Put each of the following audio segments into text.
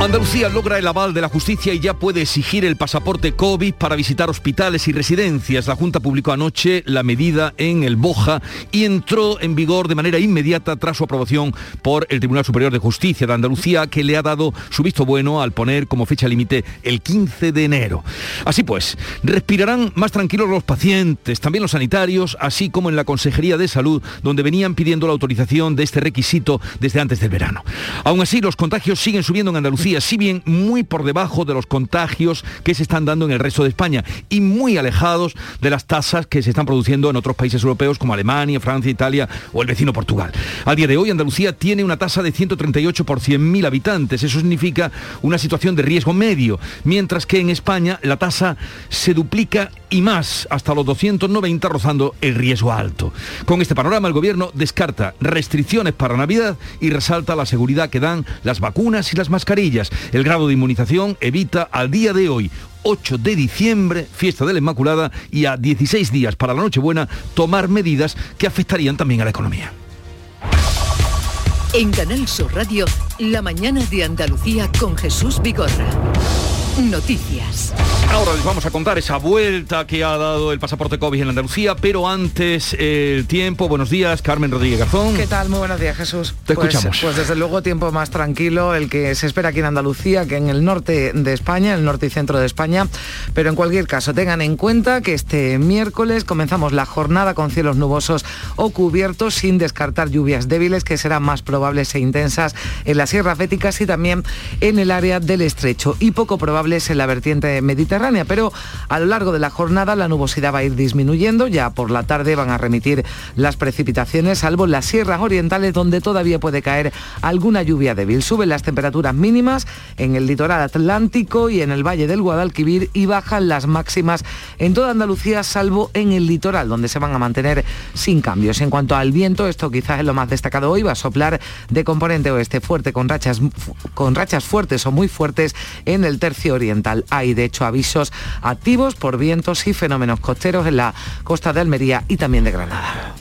Andalucía logra el aval de la justicia y ya puede exigir el pasaporte COVID para visitar hospitales y residencias. La Junta publicó anoche la medida en el Boja y entró en vigor de manera inmediata tras su aprobación por el Tribunal Superior de Justicia de Andalucía, que le ha dado su visto bueno al poner como fecha límite el 15 de enero. Así pues, respirarán más tranquilos los pacientes, también los sanitarios, así como en la Consejería de Salud, donde venían pidiendo la autorización de este requisito desde antes del verano. Aún así, los contagios siguen subiendo en Andalucía si bien muy por debajo de los contagios que se están dando en el resto de España y muy alejados de las tasas que se están produciendo en otros países europeos como Alemania, Francia, Italia o el vecino Portugal. Al día de hoy Andalucía tiene una tasa de 138 por 100.000 habitantes. Eso significa una situación de riesgo medio, mientras que en España la tasa se duplica y más hasta los 290 rozando el riesgo alto. Con este panorama el gobierno descarta restricciones para Navidad y resalta la seguridad que dan las vacunas y las mascarillas. El grado de inmunización evita al día de hoy 8 de diciembre, fiesta de la Inmaculada, y a 16 días para la Nochebuena, tomar medidas que afectarían también a la economía. En Canal Sur Radio, la mañana de Andalucía con Jesús Vigorra. Noticias. Ahora les vamos a contar esa vuelta que ha dado el pasaporte COVID en Andalucía, pero antes el tiempo. Buenos días, Carmen Rodríguez Garzón. ¿Qué tal? Muy buenos días, Jesús. Te pues, escuchamos. Pues desde luego tiempo más tranquilo el que se espera aquí en Andalucía que en el norte de España, el norte y centro de España. Pero en cualquier caso, tengan en cuenta que este miércoles comenzamos la jornada con cielos nubosos o cubiertos sin descartar lluvias débiles que serán más probables e intensas en las sierras béticas y también en el área del estrecho y poco probable en la vertiente mediterránea, pero a lo largo de la jornada la nubosidad va a ir disminuyendo, ya por la tarde van a remitir las precipitaciones, salvo en las sierras orientales donde todavía puede caer alguna lluvia débil. Suben las temperaturas mínimas en el litoral atlántico y en el valle del Guadalquivir y bajan las máximas en toda Andalucía, salvo en el litoral, donde se van a mantener sin cambios. En cuanto al viento, esto quizás es lo más destacado hoy, va a soplar de componente oeste fuerte con rachas, con rachas fuertes o muy fuertes en el tercio oriental. Hay de hecho avisos activos por vientos y fenómenos costeros en la costa de Almería y también de Granada.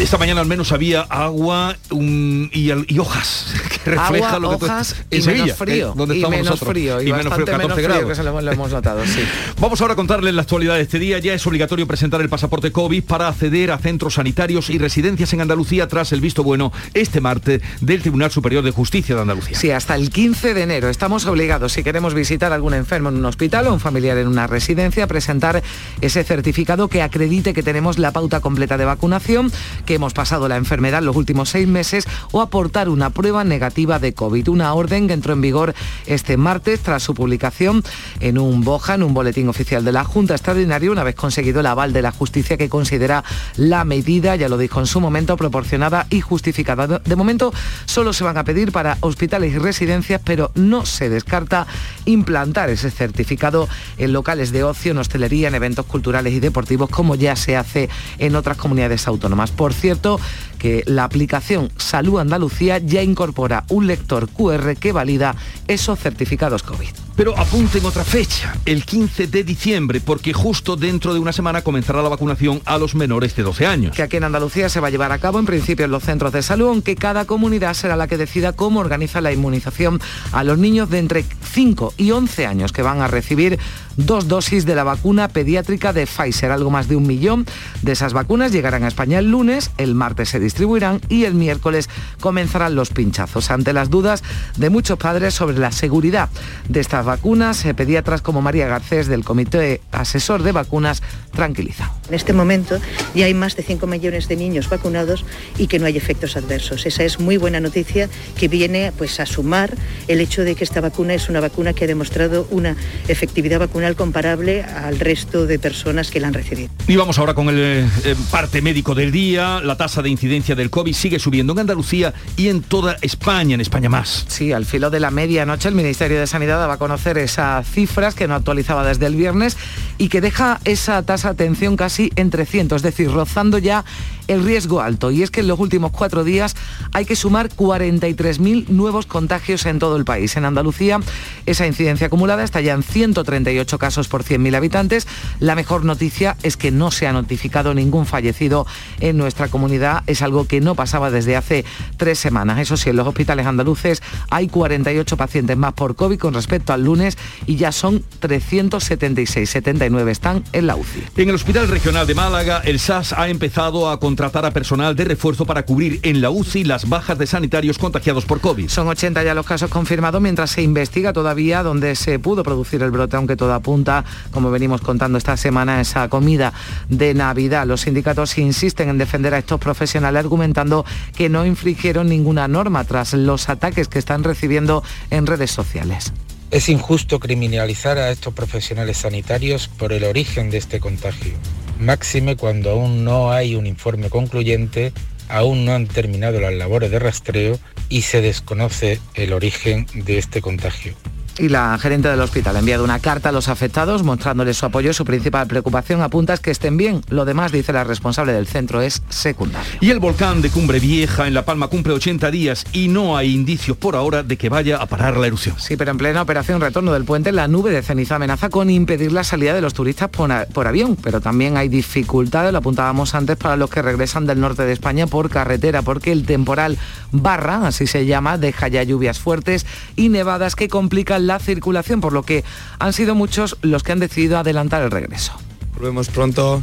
Esta mañana al menos había agua um, y, y, hojas que refleja agua, lo que hojas en y Sevilla, menos frío, eh, donde y estamos menos nosotros. frío y, y menos frío, 14 menos frío grados. que se lo, lo hemos notado, sí. Vamos ahora a contarles la actualidad de este día. Ya es obligatorio presentar el pasaporte COVID para acceder a centros sanitarios y residencias en Andalucía tras el visto bueno este martes del Tribunal Superior de Justicia de Andalucía. Sí, hasta el 15 de enero estamos obligados, si queremos visitar a algún enfermo en un hospital o un familiar en una residencia, a presentar ese certificado que acredite que tenemos la pauta completa de vacunación, que hemos pasado la enfermedad en los últimos seis meses o aportar una prueba negativa de COVID. Una orden que entró en vigor este martes tras su publicación en un BOJA, en un boletín oficial de la Junta Extraordinaria, una vez conseguido el aval de la justicia que considera la medida, ya lo dijo en su momento, proporcionada y justificada. De momento solo se van a pedir para hospitales y residencias, pero no se descarta implantar ese certificado en locales de ocio, en hostelería, en eventos culturales y deportivos, como ya se hace en otras comunidades autónomas. Por cierto, que la aplicación Salud Andalucía ya incorpora un lector QR que valida esos certificados COVID. Pero apunten otra fecha, el 15 de diciembre, porque justo dentro de una semana comenzará la vacunación a los menores de 12 años. Que aquí en Andalucía se va a llevar a cabo en principio en los centros de salud, aunque cada comunidad será la que decida cómo organiza la inmunización a los niños de entre 5 y 11 años que van a recibir dos dosis de la vacuna pediátrica de Pfizer. Algo más de un millón de esas vacunas llegarán a España el lunes, el martes se distribuirán y el miércoles comenzarán los pinchazos. Ante las dudas de muchos padres sobre la seguridad de estas vacunas, eh, pediatras como María Garcés del Comité Asesor de Vacunas tranquiliza. En este momento ya hay más de 5 millones de niños vacunados y que no hay efectos adversos. Esa es muy buena noticia que viene pues, a sumar el hecho de que esta vacuna es una vacuna que ha demostrado una efectividad vacunal comparable al resto de personas que la han recibido. Y vamos ahora con el eh, parte médico del día. La tasa de incidencia del COVID sigue subiendo en Andalucía y en toda España, en España más. Sí, al filo de la medianoche el Ministerio de Sanidad daba a conocer esas cifras que no actualizaba desde el viernes y que deja esa tasa de atención casi en 300, es decir, rozando ya el riesgo alto. Y es que en los últimos cuatro días hay que sumar 43.000 nuevos contagios en todo el país. En Andalucía esa incidencia acumulada está ya en 138 casos por 100.000 habitantes. La mejor noticia es que no se ha notificado ningún fallecido en nuestra comunidad. Es algo que no pasaba desde hace tres semanas. Eso sí, en los hospitales andaluces hay 48 pacientes más por COVID con respecto al lunes y ya son 376, 79 están en la UCI. En el Hospital Regional de Málaga, el SAS ha empezado a contratar a personal de refuerzo para cubrir en la UCI las bajas de sanitarios contagiados por COVID. Son 80 ya los casos confirmados mientras se investiga todavía dónde se pudo producir el brote, aunque todo apunta, como venimos contando esta semana, esa comida de Navidad. Los sindicatos insisten en defender a estos profesionales argumentando que no infringieron ninguna norma tras los ataques que están recibiendo en redes sociales. Es injusto criminalizar a estos profesionales sanitarios por el origen de este contagio máxime cuando aún no hay un informe concluyente, aún no han terminado las labores de rastreo y se desconoce el origen de este contagio y la gerente del hospital ha enviado una carta a los afectados mostrándoles su apoyo. Su principal preocupación apunta es que estén bien. Lo demás, dice la responsable del centro, es secundario. Y el volcán de Cumbre Vieja en La Palma cumple 80 días y no hay indicios por ahora de que vaya a parar la erupción. Sí, pero en plena operación retorno del puente, la nube de ceniza amenaza con impedir la salida de los turistas por, por avión. Pero también hay dificultades, lo apuntábamos antes, para los que regresan del norte de España por carretera, porque el temporal barra, así se llama, deja ya lluvias fuertes y nevadas que complican la circulación, por lo que han sido muchos los que han decidido adelantar el regreso. Volvemos pronto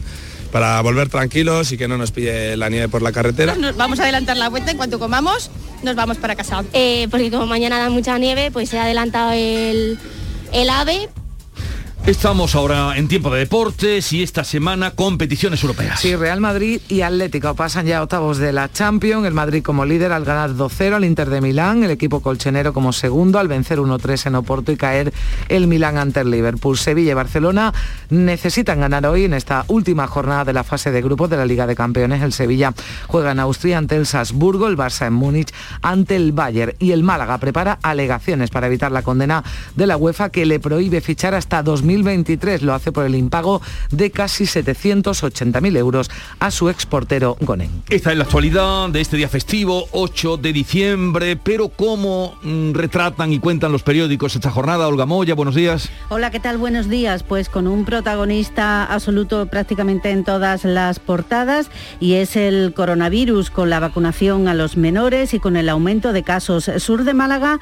para volver tranquilos y que no nos pille la nieve por la carretera. vamos a adelantar la vuelta en cuanto comamos, nos vamos para casa. Eh, porque como mañana da mucha nieve, pues se ha adelantado el, el AVE Estamos ahora en tiempo de deportes y esta semana competiciones europeas. Sí, Real Madrid y Atlético pasan ya octavos de la Champions. El Madrid como líder al ganar 2-0 al Inter de Milán, el equipo colchenero como segundo al vencer 1-3 en Oporto y caer el Milán ante el Liverpool. Sevilla y Barcelona necesitan ganar hoy en esta última jornada de la fase de grupos de la Liga de Campeones. El Sevilla juega en Austria ante el Salzburgo, el Barça en Múnich ante el Bayern y el Málaga prepara alegaciones para evitar la condena de la UEFA que le prohíbe fichar hasta 2000 2023. Lo hace por el impago de casi 780.000 euros a su exportero Gonen. Esta es la actualidad de este día festivo, 8 de diciembre, pero ¿cómo mm, retratan y cuentan los periódicos esta jornada? Olga Moya, buenos días. Hola, ¿qué tal? Buenos días. Pues con un protagonista absoluto prácticamente en todas las portadas y es el coronavirus con la vacunación a los menores y con el aumento de casos. Sur de Málaga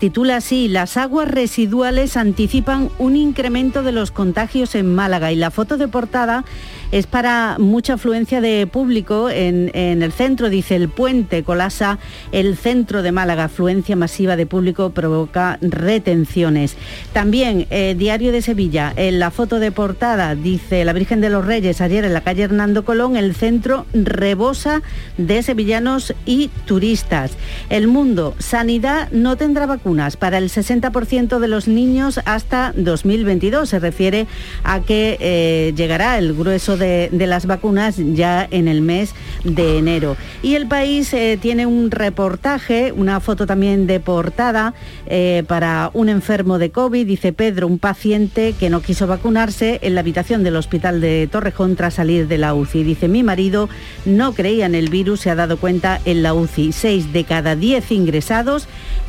Titula así, las aguas residuales anticipan un incremento de los contagios en Málaga y la foto de portada es para mucha afluencia de público en, el centro, dice el puente colasa el centro de Málaga, afluencia masiva de público provoca retenciones. También eh, Diario de Sevilla, en la foto de portada dice la Virgen de los Reyes ayer en la calle Hernando Colón, el centro rebosa de sevillanos y turistas. El mundo, sanidad no tendrá vacunas para el 60% de los niños hasta 2022. Se refiere a que eh, llegará el grueso de, las vacunas ya en el mes de enero. Y el país eh, tiene un reportaje, una foto también de portada eh, para un enfermo de COVID, dice Pedro, un paciente que no quiso vacunarse en la habitación del hospital de Torrejón tras salir de la UCI. Dice, mi marido no creía en el virus, se ha dado cuenta en la UCI. Seis de cada diez ingresados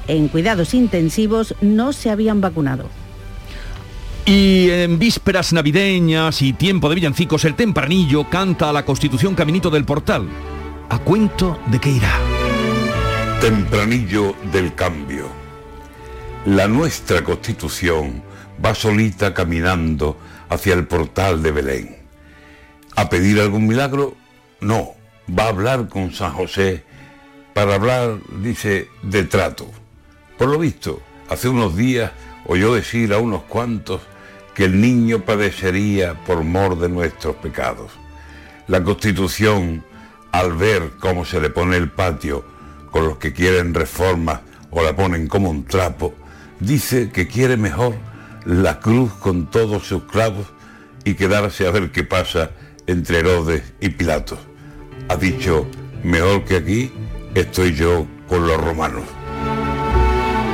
en cuidados intensivos no se habían vacunado. Y en vísperas navideñas y tiempo de villancicos, el tempranillo canta a la Constitución Caminito del Portal. ¿A cuento de qué irá? Tempranillo del cambio. La nuestra Constitución va solita caminando hacia el portal de Belén. ¿A pedir algún milagro? No, va a hablar con San José para hablar, dice, de trato. Por lo visto, hace unos días oyó decir a unos cuantos que el niño padecería por mor de nuestros pecados. La Constitución, al ver cómo se le pone el patio con los que quieren reformas o la ponen como un trapo, dice que quiere mejor la cruz con todos sus clavos y quedarse a ver qué pasa entre Herodes y Pilato. Ha dicho, mejor que aquí estoy yo con los romanos.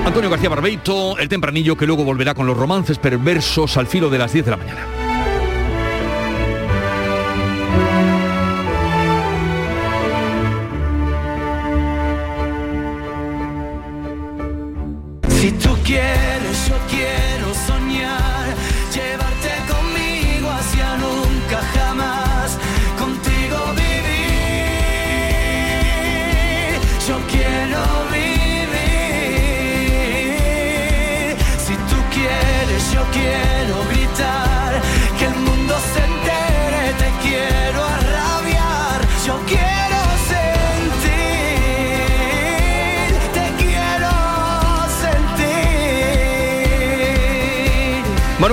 Antonio García Barbeito, el tempranillo que luego volverá con los romances perversos al filo de las 10 de la mañana. Si tú quieres,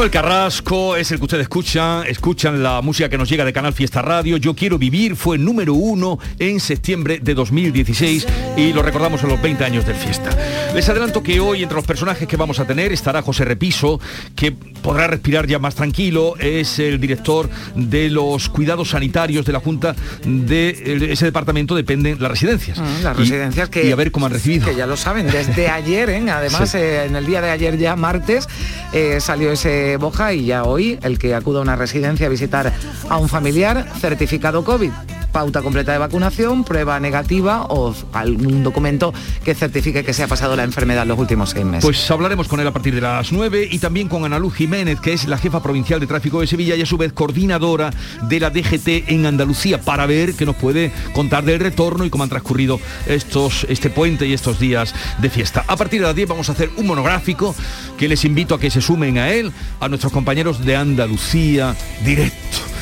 Manuel Carrasco es el que ustedes escuchan, escuchan la música que nos llega de Canal Fiesta Radio. Yo quiero vivir fue número uno en septiembre de 2016 y lo recordamos en los 20 años del Fiesta. Les adelanto que hoy entre los personajes que vamos a tener estará José Repiso, que podrá respirar ya más tranquilo, es el director de los cuidados sanitarios de la Junta de ese departamento dependen las residencias. Mm, Las Y- residencias que... y a ver cómo han recibido. Que ya lo saben, desde ayer, ¿eh? además Sí. eh, en el día de ayer ya martes eh, salió ese boja y ya hoy el que acuda a una residencia a visitar a un familiar, certificado COVID, pauta completa de vacunación, prueba negativa o algún documento que certifique que se ha pasado la enfermedad en los últimos seis meses. Pues hablaremos con él a partir de las 9 y también con Ana Luz Jiménez, que es la jefa provincial de tráfico de Sevilla y a su vez coordinadora de la DGT en Andalucía, para ver qué nos puede contar del retorno y cómo han transcurrido estos, este puente y estos días de fiesta. A partir de las 10 vamos a hacer un monográfico que les invito a que se sumen a él, a nuestros compañeros de Andalucía Directo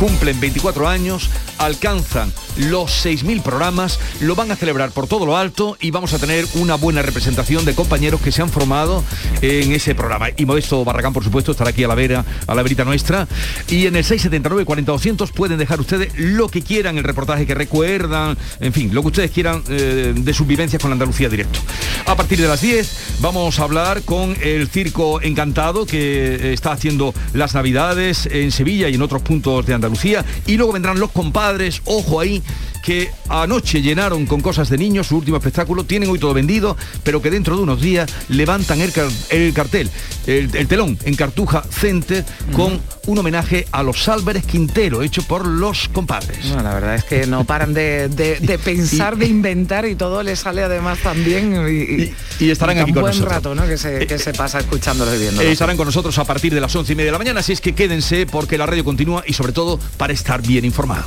cumplen 24 años, alcanzan los 6.000 programas, lo van a celebrar por todo lo alto y vamos a tener una buena representación de compañeros que se han formado en ese programa. Y Modesto Barragán, por supuesto, estará aquí a la vera, a la verita nuestra. Y en el 679 40 200 pueden dejar ustedes lo que quieran, el reportaje que recuerdan, en fin, lo que ustedes quieran eh, de sus vivencias con Andalucía Directo. A partir de las 10 vamos a hablar con el Circo Encantado que está haciendo las Navidades en Sevilla y en otros puntos de Andalucía. Y luego vendrán los compadres, ojo ahí, que anoche llenaron con cosas de niños su último espectáculo, tienen hoy todo vendido, pero que dentro de unos días levantan el, car- el cartel, el, el telón en Cartuja Center con un homenaje a los Álvarez Quintero, hecho por los compadres. No, la verdad es que no paran de, de- de pensar, de inventar y todo les sale además también y, y- y estarán aquí con buen nosotros. rato ¿no? que, se, que se pasa escuchándolo y. Eh, estarán con nosotros a partir de las once y media de la mañana, así es que quédense porque la radio continúa y sobre todo para estar bien informados.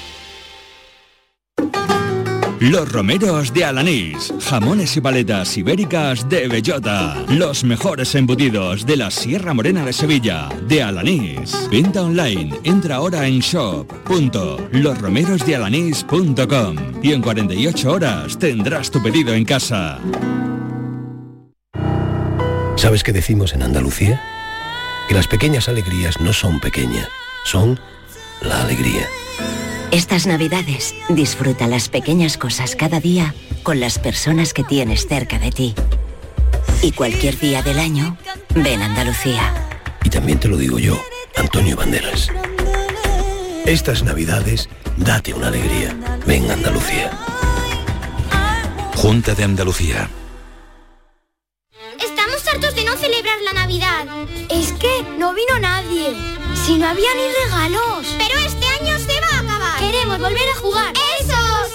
Los romeros de Alanís, jamones y paletas ibéricas de bellota, los mejores embutidos de la Sierra Morena de Sevilla, de Alanís. Venta online, entra ahora en shop.losromerosdealanís.com y en 48 horas tendrás tu pedido en casa. ¿Sabes qué decimos en Andalucía? Que las pequeñas alegrías no son pequeñas, son la alegría. Estas navidades disfruta las pequeñas cosas cada día con las personas que tienes cerca de ti. Y cualquier día del año, ven a Andalucía. Y también te lo digo yo, Antonio Banderas. Estas navidades, date una alegría. Ven a Andalucía. Junta de Andalucía. Estamos hartos de no celebrar la Navidad. Es que no vino nadie. Si no había ni regalos. Pero este Queremos volver a jugar. ¡Esos!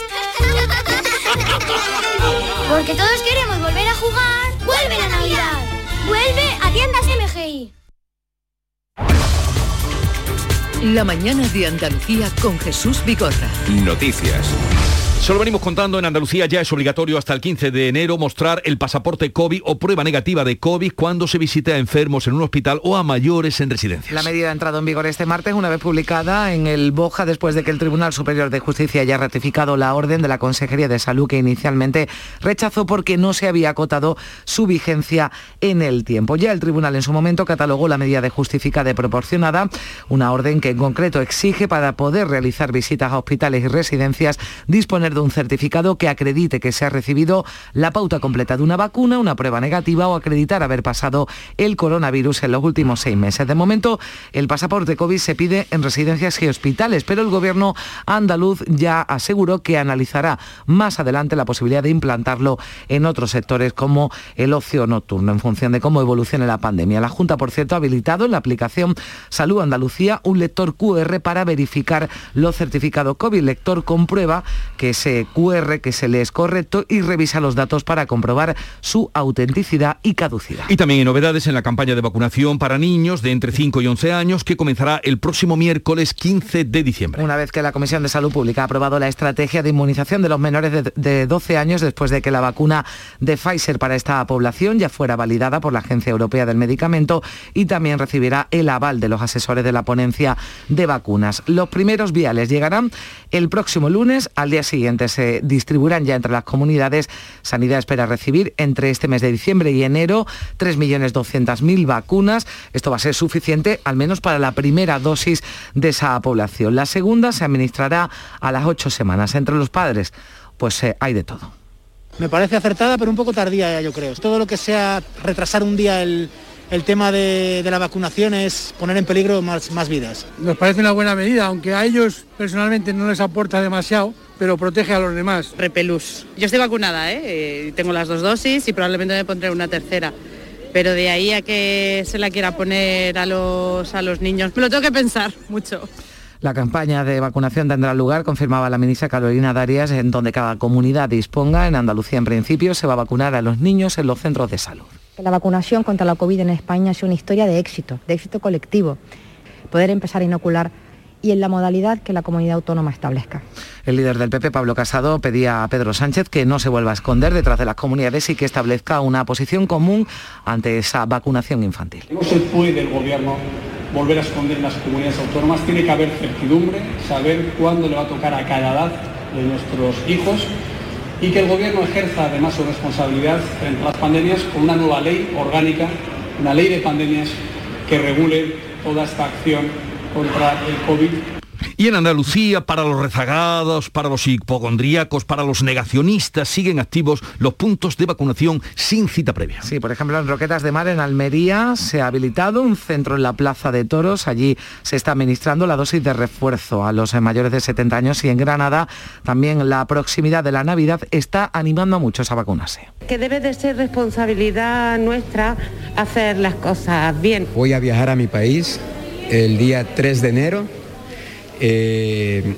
Porque todos queremos volver a jugar. ¡Vuelve la Navidad! ¡Vuelve a tiendas MGI! La mañana de Andalucía con Jesús Vigorra. Noticias. Solo venimos contando, en Andalucía ya es obligatorio hasta el 15 de enero mostrar el pasaporte COVID o prueba negativa de COVID cuando se visite a enfermos en un hospital o a mayores en residencias. La medida ha entrado en vigor este martes, una vez publicada en el Boja, después de que el Tribunal Superior de Justicia haya ratificado la orden de la Consejería de Salud que inicialmente rechazó porque no se había acotado su vigencia en el tiempo. Ya el Tribunal en su momento catalogó la medida de justificada y proporcionada, una orden que en concreto exige para poder realizar visitas a hospitales y residencias disponer de un certificado que acredite que se ha recibido la pauta completa de una vacuna, una prueba negativa o acreditar haber pasado el coronavirus en los últimos seis meses. De momento, el pasaporte COVID se pide en residencias y hospitales, pero el gobierno andaluz ya aseguró que analizará más adelante la posibilidad de implantarlo en otros sectores como el ocio nocturno, en función de cómo evolucione la pandemia. La Junta, por cierto, ha habilitado en la aplicación Salud Andalucía un lector QR para verificar los certificados COVID. lector comprueba que ese QR que se le es correcto y revisa los datos para comprobar su autenticidad y caducidad. Y también hay novedades en la campaña de vacunación para niños de entre 5 y 11 años que comenzará el próximo miércoles 15 de diciembre. Una vez que la Comisión de Salud Pública ha aprobado la estrategia de inmunización de los menores de, de 12 años después de que la vacuna de Pfizer para esta población ya fuera validada por la Agencia Europea del Medicamento y también recibirá el aval de los asesores de la ponencia de vacunas. Los primeros viales llegarán el próximo lunes. Al día siguiente se distribuirán ya entre las comunidades. Sanidad espera recibir entre este mes de diciembre y enero 3.200.000 vacunas. Esto va a ser suficiente al menos para la primera dosis de esa población. La segunda se administrará a las ocho semanas. Entre los padres, pues eh, hay de todo. Me parece acertada, pero un poco tardía, yo creo. Todo lo que sea retrasar un día el, el tema de, de, la vacunación es poner en peligro más, más vidas. Nos parece una buena medida, aunque a ellos personalmente no les aporta demasiado, pero protege a los demás. Repelús. Yo estoy vacunada, ¿eh? tengo las dos dosis y probablemente me pondré una tercera. Pero de ahí a que se la quiera poner a los, a los niños, me lo tengo que pensar mucho. La campaña de vacunación tendrá lugar, confirmaba la ministra Carolina Darias, en donde cada comunidad disponga. En Andalucía, en principio, se va a vacunar a los niños en los centros de salud. La vacunación contra la COVID en España es una historia de éxito, de éxito colectivo. Poder empezar a inocular y en la modalidad que la comunidad autónoma establezca. El líder del PP, Pablo Casado, pedía a Pedro Sánchez que no se vuelva a esconder detrás de las comunidades y que establezca una posición común ante esa vacunación infantil. No se puede el gobierno volver a esconder en las comunidades autónomas, tiene que haber certidumbre, saber cuándo le va a tocar a cada edad de nuestros hijos y que el gobierno ejerza además su responsabilidad frente a las pandemias con una nueva ley orgánica, una ley de pandemias que regule toda esta acción contra el COVID y en Andalucía, para los rezagados, para los hipocondríacos, para los negacionistas, siguen activos los puntos de vacunación sin cita previa. Sí, por ejemplo, en Roquetas de Mar, en Almería, se ha habilitado un centro en la Plaza de Toros. Allí se está administrando la dosis de refuerzo a los mayores de 70 años y en Granada también la proximidad de la Navidad está animando a muchos a vacunarse. Que debe de ser responsabilidad nuestra hacer las cosas bien. Voy a viajar a mi país el día 3 de enero eh,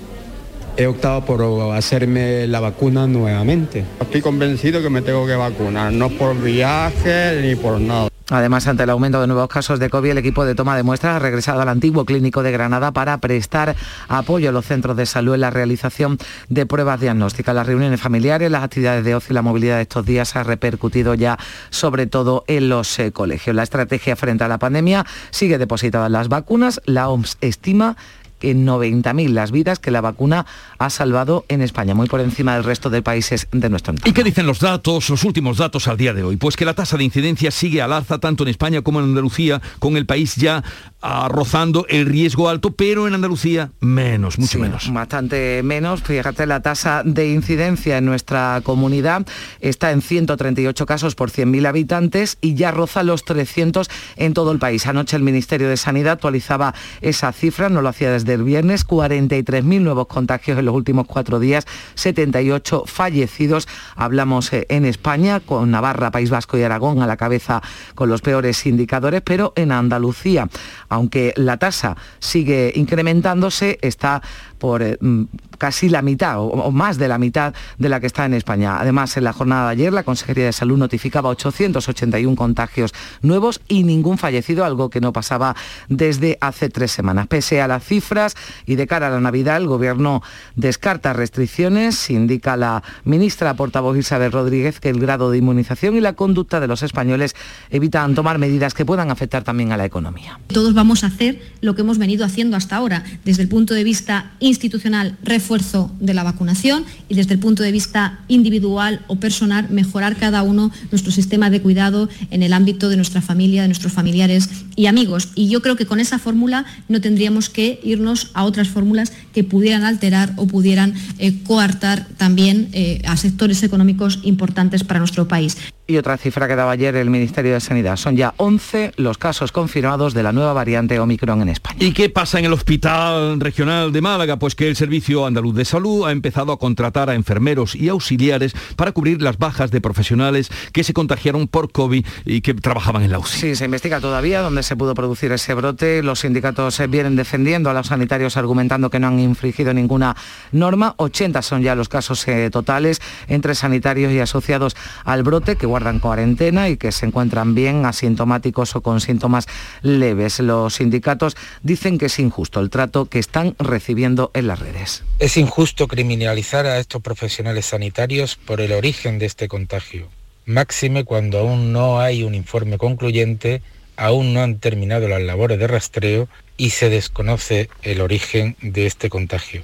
he optado por hacerme la vacuna nuevamente. Estoy convencido que me tengo que vacunar, no por viaje ni por nada. Además, ante el aumento de nuevos casos de COVID, el equipo de toma de muestras ha regresado al antiguo clínico de Granada para prestar apoyo a los centros de salud en la realización de pruebas diagnósticas. Las reuniones familiares, las actividades de ocio y la movilidad de estos días ha repercutido ya sobre todo en los eh, colegios. La estrategia frente a la pandemia sigue depositada en las vacunas. La OMS estima en 90.000 las vidas que la vacuna ha salvado en España, muy por encima del resto de países de nuestro entorno. ¿Y qué dicen los datos, los últimos datos al día de hoy? Pues que la tasa de incidencia sigue al alza tanto en España como en Andalucía, con el país ya ah, rozando el riesgo alto, pero en Andalucía menos, mucho sí, menos. Bastante menos. Fíjate, la tasa de incidencia en nuestra comunidad está en 138 casos por 100.000 habitantes y ya roza los 300 en todo el país. Anoche el Ministerio de Sanidad actualizaba esa cifra, no lo hacía desde del viernes, 43.000 nuevos contagios en los últimos cuatro días, 78 fallecidos. Hablamos eh, en España, con Navarra, País Vasco y Aragón a la cabeza con los peores indicadores, pero en Andalucía, aunque la tasa sigue incrementándose, está por eh, mm, casi la mitad o, más de la mitad de la que está en España. Además, en la jornada de ayer la Consejería de Salud notificaba 881 contagios nuevos y ningún fallecido, algo que no pasaba desde hace tres semanas. Pese a las cifras y de cara a la Navidad, el Gobierno descarta restricciones, indica la ministra portavoz Isabel Rodríguez que el grado de inmunización y la conducta de los españoles evitan tomar medidas que puedan afectar también a la economía. Todos vamos a hacer lo que hemos venido haciendo hasta ahora, desde el punto de vista institucional, refuerzo de la vacunación y desde el punto de vista individual o personal, mejorar cada uno nuestro sistema de cuidado en el ámbito de nuestra familia, de nuestros familiares y amigos. Y yo creo que con esa fórmula no tendríamos que irnos a otras fórmulas que pudieran alterar o pudieran eh, coartar también eh, a sectores económicos importantes para nuestro país. Y otra cifra que daba ayer el Ministerio de Sanidad. Son ya 11 los casos confirmados de la nueva variante Omicron en España. ¿Y qué pasa en el Hospital Regional de Málaga? Pues que el Servicio Andaluz de Salud ha empezado a contratar a enfermeros y auxiliares para cubrir las bajas de profesionales que se contagiaron por COVID y que trabajaban en la UCI. Sí, se investiga todavía dónde se pudo producir ese brote. Los sindicatos vienen defendiendo a los sanitarios argumentando que no han infringido ninguna norma. 80 son ya los casos eh, totales entre sanitarios y asociados al brote que guardan cuarentena y que se encuentran bien asintomáticos o con síntomas leves. Los sindicatos dicen que es injusto el trato que están recibiendo en las redes. Es injusto criminalizar a estos profesionales sanitarios por el origen de este contagio, máxime cuando aún no hay un informe concluyente, aún no han terminado las labores de rastreo y se desconoce el origen de este contagio.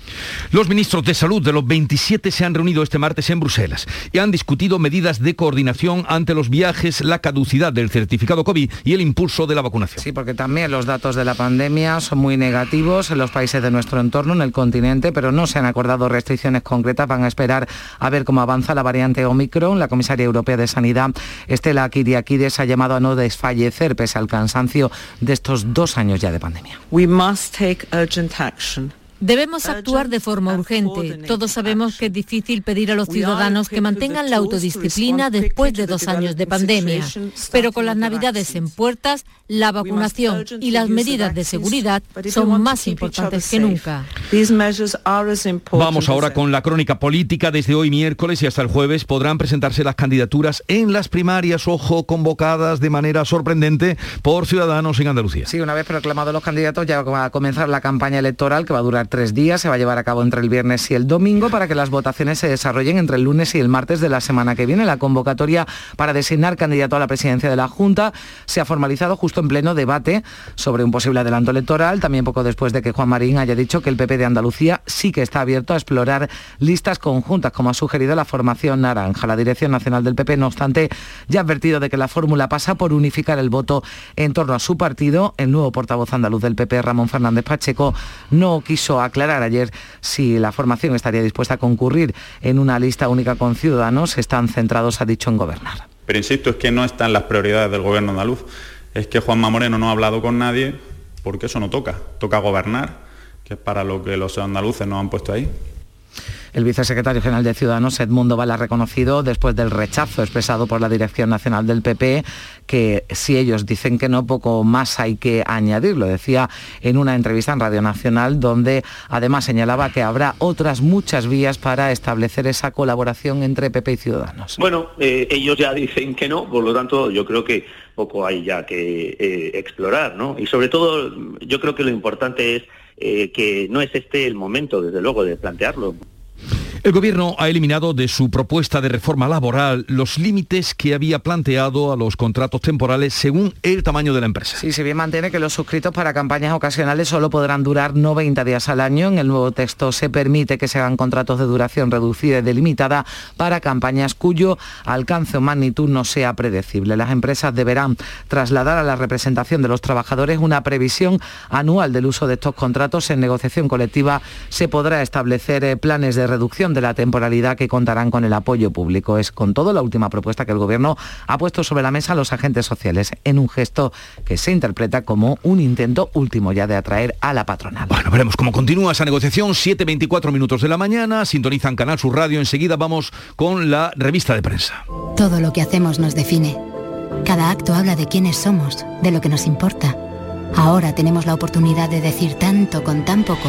Los ministros de salud de los 27 se han reunido este martes en Bruselas y han discutido medidas de coordinación ante los viajes, la caducidad del certificado COVID y el impulso de la vacunación. Sí, porque también los datos de la pandemia son muy negativos en los países de nuestro entorno, en el continente, pero no se han acordado restricciones concretas. Van a esperar a ver cómo avanza la variante Omicron. La comisaria europea de Sanidad, Estela Kiriakides, ha llamado a no desfallecer pese al cansancio de estos dos años ya de pandemia. We must take urgent action. Debemos actuar de forma urgente. Todos sabemos que es difícil pedir a los ciudadanos que mantengan la autodisciplina después de dos años de pandemia, pero con las navidades en puertas, la vacunación y las medidas de seguridad son más importantes que nunca. Vamos ahora con la crónica política. Desde hoy miércoles y hasta el jueves podrán presentarse las candidaturas en las primarias, ojo, convocadas de manera sorprendente por ciudadanos en Andalucía. Sí, una vez proclamados los candidatos ya va a comenzar la campaña electoral que va a durar tres días, se va a llevar a cabo entre el viernes y el domingo para que las votaciones se desarrollen entre el lunes y el martes de la semana que viene. La convocatoria para designar candidato a la presidencia de la Junta se ha formalizado justo en pleno debate sobre un posible adelanto electoral, también poco después de que Juan Marín haya dicho que el PP de Andalucía sí que está abierto a explorar listas conjuntas, como ha sugerido la formación naranja. La Dirección Nacional del PP, no obstante, ya ha advertido de que la fórmula pasa por unificar el voto en torno a su partido. El nuevo portavoz andaluz del PP, Ramón Fernández Pacheco, no quiso aclarar ayer si la formación estaría dispuesta a concurrir en una lista única con ciudadanos. Están centrados, ha dicho, en gobernar. Pero insisto, es que no están las prioridades del gobierno andaluz. Es que Juanma Moreno no ha hablado con nadie porque eso no toca. Toca gobernar, que es para lo que los andaluces nos han puesto ahí. El vicesecretario general de Ciudadanos, Edmundo Val, ha reconocido, después del rechazo expresado por la Dirección Nacional del PP, que si ellos dicen que no, poco más hay que añadir. Lo decía en una entrevista en Radio Nacional, donde además señalaba que habrá otras muchas vías para establecer esa colaboración entre PP y Ciudadanos. Bueno, eh, ellos ya dicen que no, por lo tanto yo creo que poco hay ya que eh, explorar, ¿no? Y sobre todo yo creo que lo importante es eh, que no es este el momento, desde luego, de plantearlo. El Gobierno ha eliminado de su propuesta de reforma laboral los límites que había planteado a los contratos temporales según el tamaño de la empresa. Sí, si bien mantiene que los suscritos para campañas ocasionales solo podrán durar 90 días al año, en el nuevo texto se permite que se hagan contratos de duración reducida y delimitada para campañas cuyo alcance o magnitud no sea predecible. Las empresas deberán trasladar a la representación de los trabajadores una previsión anual del uso de estos contratos. En negociación colectiva se podrá establecer eh, planes de reducción de la temporalidad que contarán con el apoyo público. Es con todo la última propuesta que el Gobierno ha puesto sobre la mesa a los agentes sociales en un gesto que se interpreta como un intento último ya de atraer a la patronal. Bueno, veremos cómo continúa esa negociación. 7.24 minutos de la mañana, sintonizan Canal Sur Radio. Enseguida vamos con la revista de prensa. Todo lo que hacemos nos define. Cada acto habla de quiénes somos, de lo que nos importa. Ahora tenemos la oportunidad de decir tanto con tan poco.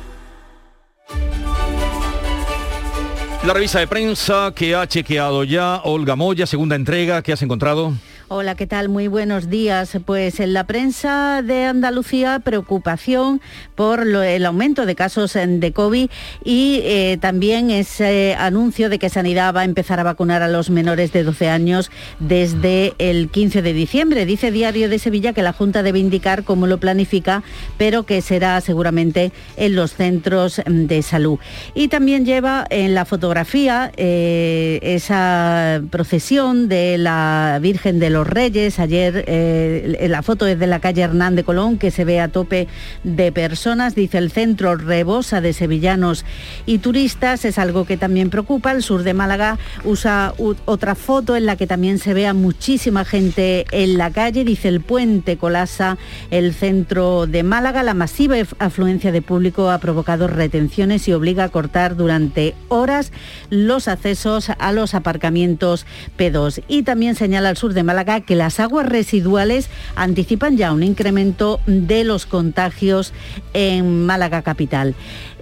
La revista de prensa que ha chequeado ya Olga Moya, segunda entrega, ¿qué has encontrado? Hola, ¿qué tal? Muy buenos días. Pues en la prensa de Andalucía, preocupación por el aumento de casos de COVID y eh, también ese anuncio de que Sanidad va a empezar a vacunar a los menores de 12 años desde el 15 de diciembre. Dice Diario de Sevilla que la Junta debe indicar cómo lo planifica, pero que será seguramente en los centros de salud. Y también lleva en la fotografía eh, esa procesión de la Virgen de los Reyes. Ayer eh, la foto es de la calle Hernán de Colón, que se ve a tope de personas. Dice el centro rebosa de sevillanos y turistas. Es algo que también preocupa. El sur de Málaga usa otra foto en la que también se ve a muchísima gente en la calle. Dice el puente colasa el centro de Málaga. La masiva afluencia de público ha provocado retenciones y obliga a cortar durante horas los accesos a los aparcamientos P2. Y también señala el sur de Málaga que las aguas residuales anticipan ya un incremento de los contagios en Málaga capital.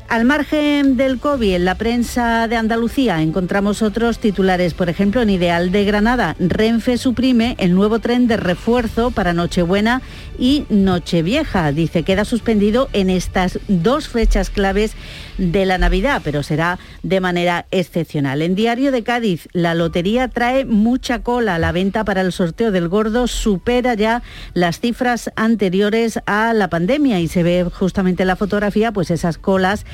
Al margen del COVID, en la prensa de Andalucía encontramos otros titulares. Por ejemplo, en Ideal de Granada, Renfe suprime el nuevo tren de refuerzo para Nochebuena y Nochevieja. Dice, queda suspendido en estas dos fechas claves de la Navidad, pero será de manera excepcional. En Diario de Cádiz, la lotería trae mucha cola. La venta para el sorteo del gordo supera ya las cifras anteriores a la pandemia y se ve justamente en la fotografía pues esas colas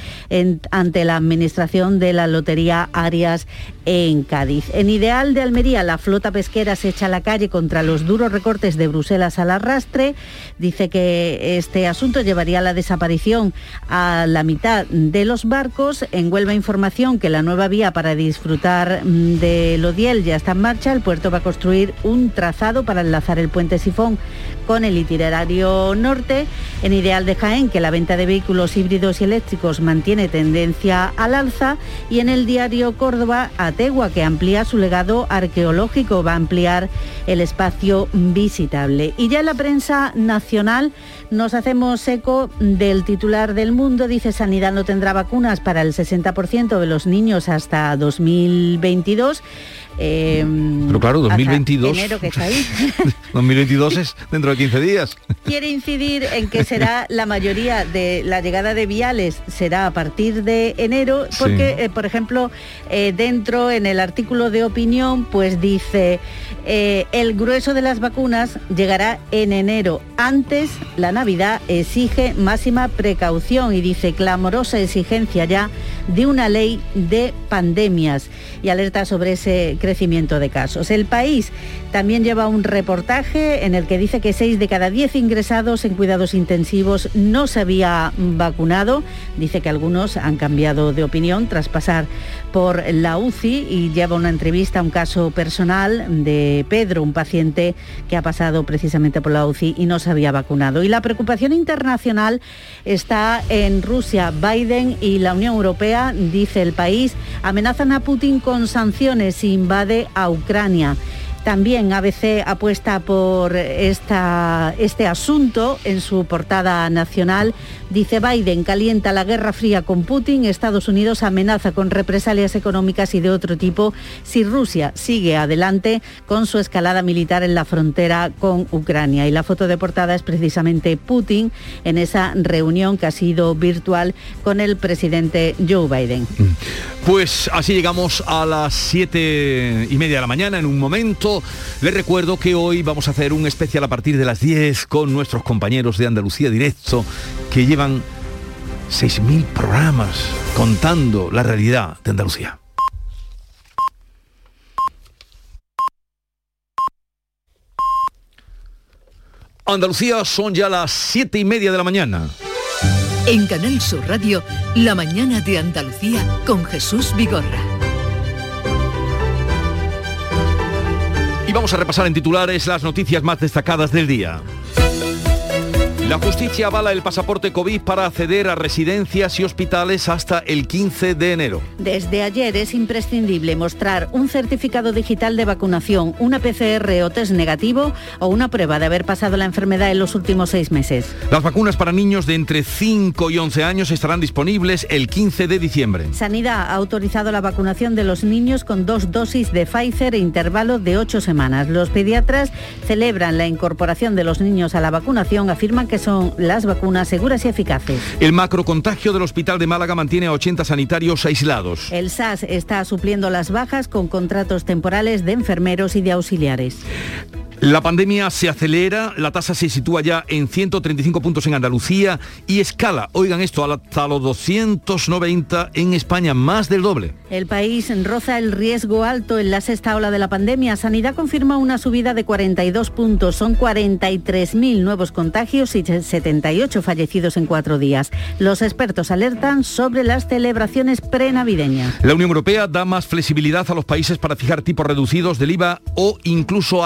ante la administración de la lotería Arias en Cádiz. En Ideal de Almería, la flota pesquera se echa a la calle contra los duros recortes de Bruselas al arrastre. Dice que este asunto llevaría a la desaparición a la mitad de los barcos. En Huelva información que la nueva vía para disfrutar mm, de Lodiel ya está en marcha. El puerto va a construir un trazado para enlazar el puente Sifón con el itinerario norte. En Ideal de Jaén, que la venta de vehículos híbridos y eléctricos mantiene tendencia al alza. Y en el diario Córdoba, Ategua, que amplía su legado arqueológico, va a ampliar el espacio visitable. Y ya en la prensa nacional nos hacemos eco del titular del mundo, dice Sanidad no tendrá vacunas para el 60% de los niños hasta 2022. Pero claro, 2022. 2022 es dentro de 15 días. Quiere incidir en que será la mayoría de la llegada de viales será a partir de enero, porque, eh, por ejemplo, eh, dentro en el artículo de opinión, pues dice eh, el grueso de las vacunas llegará en enero. Antes, la Navidad exige máxima precaución y dice clamorosa exigencia ya de una ley de pandemias y alerta sobre ese crecimiento de casos. El país también lleva un reportaje en el que dice que 6 de cada 10 ingresados en cuidados intensivos no se había vacunado. Dice que algunos han cambiado de opinión tras pasar por la UCI y lleva una entrevista, un caso personal de Pedro, un paciente que ha pasado precisamente por la UCI y no se había vacunado. Y la preocupación internacional está en Rusia. Biden y la Unión Europea, dice el país, amenazan a Putin con sanciones si invade a Ucrania. También ABC apuesta por esta, este asunto en su portada nacional. Dice Biden calienta la guerra fría con Putin, Estados Unidos amenaza con represalias económicas y de otro tipo si Rusia sigue adelante con su escalada militar en la frontera con Ucrania. Y la foto de portada es precisamente Putin en esa reunión que ha sido virtual con el presidente Joe Biden. Pues así llegamos a las siete y media de la mañana en un momento les recuerdo que hoy vamos a hacer un especial a partir de las 10 con nuestros compañeros de Andalucía Directo que llevan 6.000 programas contando la realidad de Andalucía. Andalucía son ya las siete y media de la mañana. En Canal Sur Radio, La mañana de Andalucía con Jesús Vigorra. Vamos a repasar en titulares las noticias más destacadas del día. La justicia avala el pasaporte COVID para acceder a residencias y hospitales hasta el 15 de enero. Desde ayer es imprescindible mostrar un certificado digital de vacunación, una PCR o test negativo o una prueba de haber pasado la enfermedad en los últimos seis meses. Las vacunas para niños de entre 5 y 11 años estarán disponibles el 15 de diciembre. Sanidad ha autorizado la vacunación de los niños con dos dosis de Pfizer e intervalo de ocho semanas. Los pediatras celebran la incorporación de los niños a la vacunación, afirman que son las vacunas seguras y eficaces. El macrocontagio del Hospital de Málaga mantiene a 80 sanitarios aislados. El SAS está supliendo las bajas con contratos temporales de enfermeros y de auxiliares. La pandemia se acelera, la tasa se sitúa ya en 135 puntos en Andalucía y escala, oigan esto, hasta los 290 en España, más del doble. El país roza el riesgo alto en la sexta ola de la pandemia. Sanidad confirma una subida de 42 puntos, son 43.000 nuevos contagios y 78 fallecidos en cuatro días. Los expertos alertan sobre las celebraciones prenavideñas. La Unión Europea da más flexibilidad a los países para fijar tipos reducidos del IVA o incluso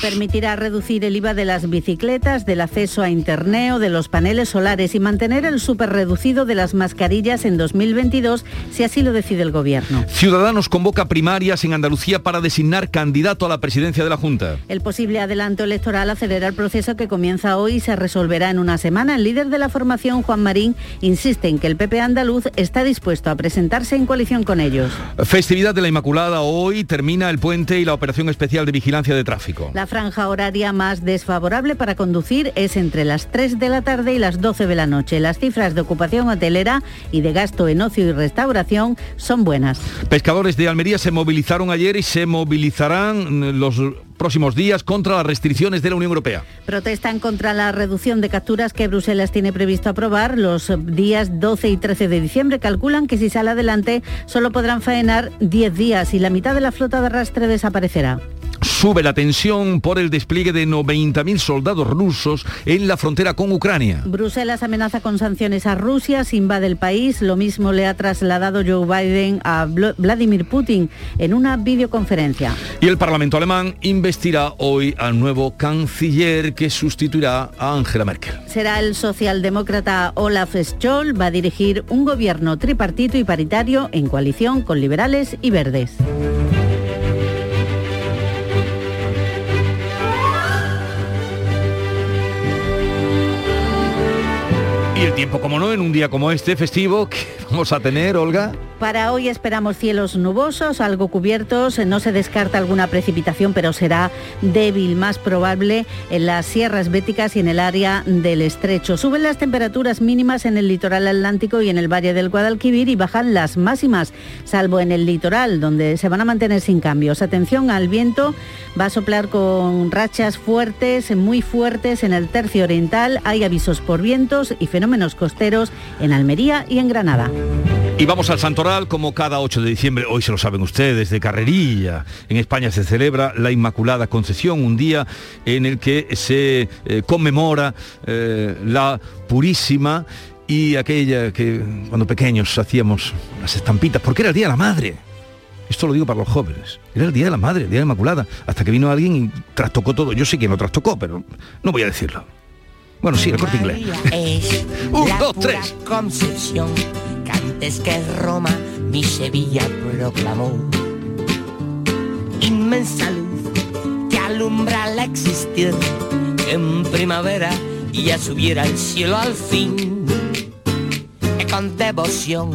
Permitirá reducir el IVA de las bicicletas, del acceso a Internet o de los paneles solares y mantener el reducido de las mascarillas en 2022 si así lo decide el Gobierno. Ciudadanos convoca primarias en Andalucía para designar candidato a la presidencia de la Junta. El posible adelanto electoral acelera el proceso que comienza hoy y se resolverá en una semana. El líder de la formación, Juan Marín, insiste en que el PP andaluz está dispuesto a presentarse en coalición con ellos. Festividad de la Inmaculada. Hoy termina el puente y la operación especial de vigilancia de tráfico. La franja horaria más desfavorable para conducir es entre las 3 de la tarde y las 12 de la noche. Las cifras de ocupación hotelera y de gasto en ocio y restauración son buenas. Pescadores de Almería se movilizaron ayer y se movilizarán los próximos días contra las restricciones de la Unión Europea. Protestan contra la reducción de capturas que Bruselas tiene previsto aprobar los días 12 y 13 de diciembre. Calculan que si sale adelante solo podrán faenar 10 días y la mitad de la flota de arrastre desaparecerá. Sube la tensión por el despliegue de 90.000 soldados rusos en la frontera con Ucrania. Bruselas amenaza con sanciones a Rusia si invade el país. Lo mismo le ha trasladado Joe Biden a Vladimir Putin en una videoconferencia. Y el Parlamento alemán investirá hoy al nuevo canciller que sustituirá a Angela Merkel. Será el socialdemócrata Olaf Scholz. Va a dirigir un gobierno tripartito y paritario en coalición con liberales y verdes. El tiempo, como no, en un día como este, festivo, que vamos a tener, Olga? Para hoy esperamos cielos nubosos, algo cubiertos, no se descarta alguna precipitación, pero será débil, más probable en las sierras béticas y en el área del estrecho. Suben las temperaturas mínimas en el litoral atlántico y en el valle del Guadalquivir y bajan las máximas, salvo en el litoral, donde se van a mantener sin cambios. Atención al viento, va a soplar con rachas fuertes, muy fuertes en el tercio oriental. Hay avisos por vientos y fenómenos costeros en Almería y en Granada. Y vamos al Santoral como cada 8 de diciembre, hoy se lo saben ustedes, de carrerilla. En España se celebra la Inmaculada Concepción, un día en el que se eh, conmemora eh, la Purísima y aquella que cuando pequeños hacíamos las estampitas, porque era el Día de la Madre. Esto lo digo para los jóvenes. Era el Día de la Madre, el Día de la Inmaculada, hasta que vino alguien y trastocó todo. Yo sé quién lo trastocó, pero no voy a decirlo. Bueno, sí, el corte inglés. Un, dos, tres. Concepción, que antes que Roma, mi Sevilla proclamó. Inmensa luz que alumbra al existir en primavera y ya subiera al cielo al fin. Y con devoción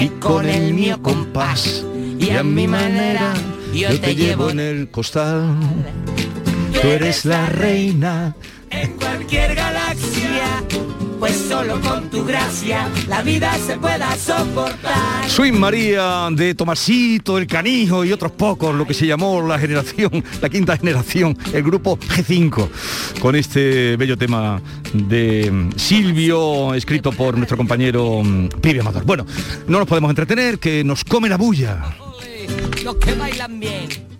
y con el mío compás y a mi manera yo te llevo en el costal. Tú eres la reina en cualquier galaxia, pues solo con tu gracia la vida se pueda soportar. Soy María de Tomasito, el Canijo y otros pocos, lo que se llamó la generación, la quinta generación, el grupo G5, con este bello tema de Silvio, escrito por nuestro compañero mm, Pibe Amador. Bueno, no nos podemos entretener, que nos come la bulla. Los que bailan bien.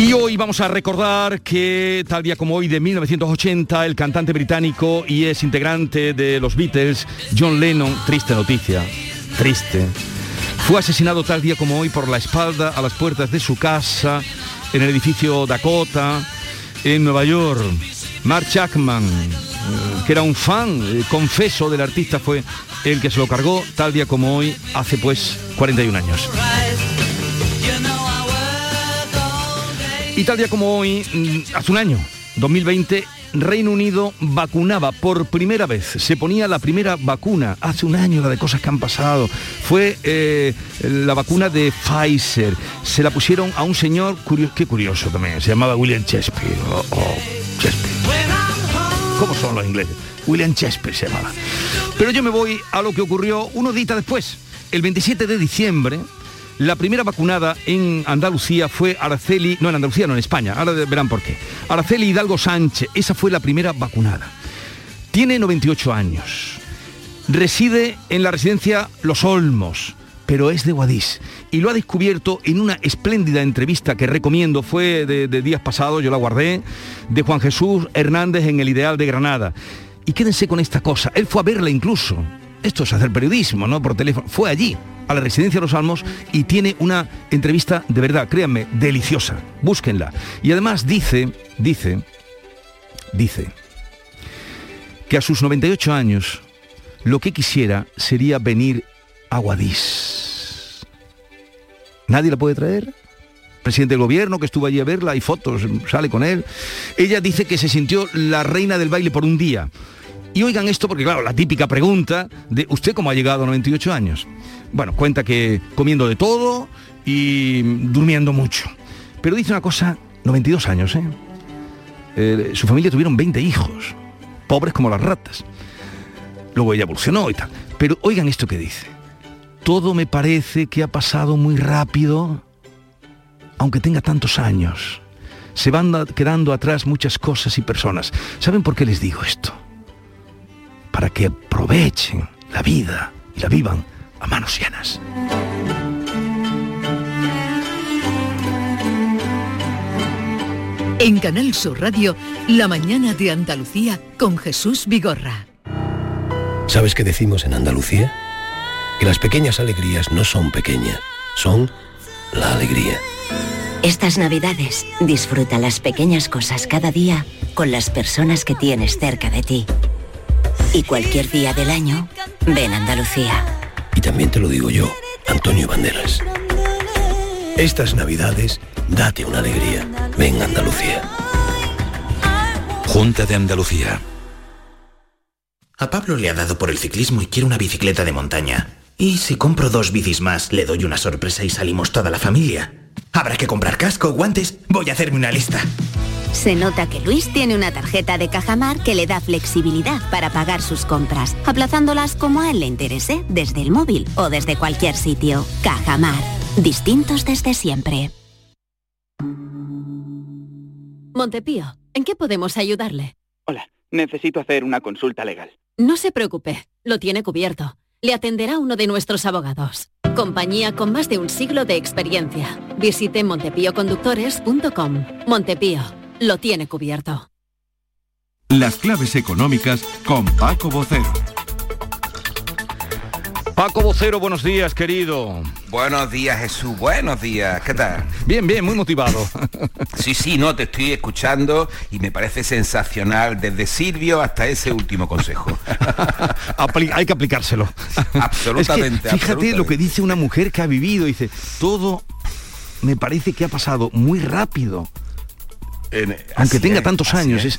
Y hoy vamos a recordar que tal día como hoy de 1980 el cantante británico y es integrante de los Beatles, John Lennon, triste noticia, triste, fue asesinado tal día como hoy por la espalda a las puertas de su casa en el edificio Dakota en Nueva York. Mark Chapman, eh, que era un fan eh, confeso del artista, fue el que se lo cargó tal día como hoy hace pues 41 años. Y tal día como hoy, mm, hace un año, 2020, Reino Unido vacunaba por primera vez, se ponía la primera vacuna, hace un año la de cosas que han pasado, fue eh, la vacuna de Pfizer, se la pusieron a un señor, curioso, qué curioso también, se llamaba William Shakespeare, oh, oh. ¿Cómo son los ingleses? William Shakespeare se llamaba. Pero yo me voy a lo que ocurrió unos días después, el 27 de diciembre, la primera vacunada en Andalucía fue Araceli, no en Andalucía, no en España, ahora verán por qué. Araceli Hidalgo Sánchez, esa fue la primera vacunada. Tiene 98 años. Reside en la residencia Los Olmos, pero es de Guadix. Y lo ha descubierto en una espléndida entrevista que recomiendo, fue de, de días pasados, yo la guardé, de Juan Jesús Hernández en El Ideal de Granada. Y quédense con esta cosa, él fue a verla incluso. Esto es hacer periodismo, ¿no? Por teléfono. Fue allí, a la residencia de los Almos y tiene una entrevista de verdad, créanme, deliciosa. Búsquenla. Y además dice, dice, dice que a sus 98 años lo que quisiera sería venir a Guadix. ¿Nadie la puede traer? presidente del gobierno que estuvo allí a verla, hay fotos, sale con él. Ella dice que se sintió la reina del baile por un día. Y oigan esto porque, claro, la típica pregunta de ¿usted cómo ha llegado a 98 años? Bueno, cuenta que comiendo de todo y durmiendo mucho. Pero dice una cosa, 92 años, ¿eh? Eh, su familia tuvieron 20 hijos, pobres como las ratas. Luego ella evolucionó y tal. Pero oigan esto que dice. Todo me parece que ha pasado muy rápido, aunque tenga tantos años. Se van quedando atrás muchas cosas y personas. ¿Saben por qué les digo esto? Para que aprovechen la vida y la vivan a manos llenas. En Canal Sur Radio, La mañana de Andalucía con Jesús Vigorra. ¿Sabes qué decimos en Andalucía? Que las pequeñas alegrías no son pequeñas, son la alegría. Estas navidades disfruta las pequeñas cosas cada día con las personas que tienes cerca de ti. Y cualquier día del año, ven Andalucía. Y también te lo digo yo, Antonio Banderas. Estas navidades, date una alegría. Ven Andalucía. Junta de Andalucía. A Pablo le ha dado por el ciclismo y quiere una bicicleta de montaña. Y si compro dos bicis más, le doy una sorpresa y salimos toda la familia. Habrá que comprar casco, guantes. Voy a hacerme una lista. Se nota que Luis tiene una tarjeta de Cajamar que le da flexibilidad para pagar sus compras, aplazándolas como a él le interese, desde el móvil o desde cualquier sitio. Cajamar. Distintos desde siempre. Montepío, ¿en qué podemos ayudarle? Hola, necesito hacer una consulta legal. No se preocupe, lo tiene cubierto. Le atenderá uno de nuestros abogados. Compañía con más de un siglo de experiencia. Visite montepíoconductores.com. Montepío, lo tiene cubierto. Las claves económicas con Paco Bocero. Paco Vocero, buenos días, querido. Buenos días, Jesús. Buenos días. ¿Qué tal? Bien, bien, muy motivado. sí, sí, no, te estoy escuchando y me parece sensacional desde Silvio hasta ese último consejo. Hay que aplicárselo. Absolutamente. fíjate lo que dice una mujer que ha vivido. Dice, todo me parece que ha pasado muy rápido. Aunque tenga tantos años, es.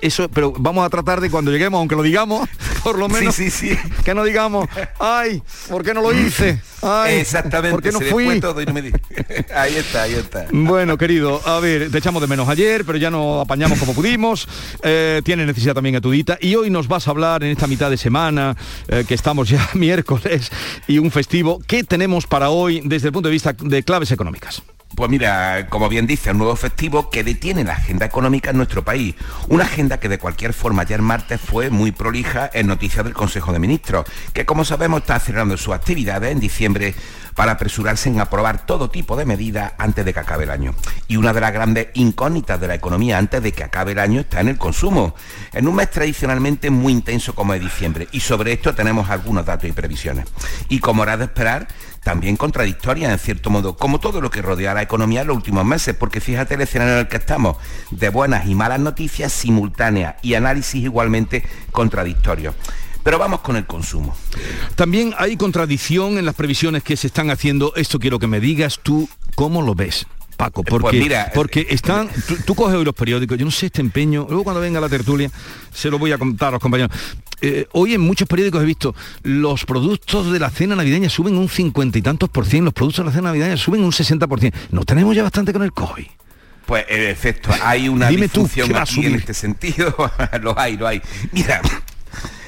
eso, pero vamos a tratar de cuando lleguemos, aunque lo digamos, por lo menos, sí, sí, que no digamos, ay, ¿por qué no lo hice? Ay, Exactamente, ¿por qué no fui? Todo y no me di- ahí está, ahí está. Bueno, querido, a ver, te echamos de menos ayer, pero ya nos apañamos como pudimos. Eh, tiene necesidad también Etudita. Y hoy nos vas a hablar en esta mitad de semana, eh, que estamos ya miércoles y un festivo. ¿Qué tenemos para hoy desde el punto de vista de claves económicas? Pues mira, como bien dice, un nuevo festivo que detiene la agenda económica en nuestro país. Una agenda que de cualquier forma ayer martes fue muy prolija en noticias del Consejo de Ministros, que como sabemos está acelerando sus actividades en diciembre para apresurarse en aprobar todo tipo de medidas antes de que acabe el año. Y una de las grandes incógnitas de la economía antes de que acabe el año está en el consumo, en un mes tradicionalmente muy intenso como es diciembre. Y sobre esto tenemos algunos datos y previsiones. Y como era de esperar, también contradictorias en cierto modo, como todo lo que rodea a la economía en los últimos meses, porque fíjate el escenario en el que estamos, de buenas y malas noticias simultáneas y análisis igualmente contradictorios. Pero vamos con el consumo. También hay contradicción en las previsiones que se están haciendo. Esto quiero que me digas tú cómo lo ves. Paco, porque, Pues mira, porque están, tú, tú coges hoy los periódicos, yo no sé este empeño, luego cuando venga la tertulia se lo voy a contar a los compañeros. Eh, hoy en muchos periódicos he visto los productos de la cena navideña suben un cincuenta y tantos por cien, los productos de la cena navideña suben un 60 por cien. No tenemos ya bastante con el COVID. Pues en efecto, hay una Dime tú, disfunción ¿qué va a aquí en este sentido. lo hay, lo hay. Mira,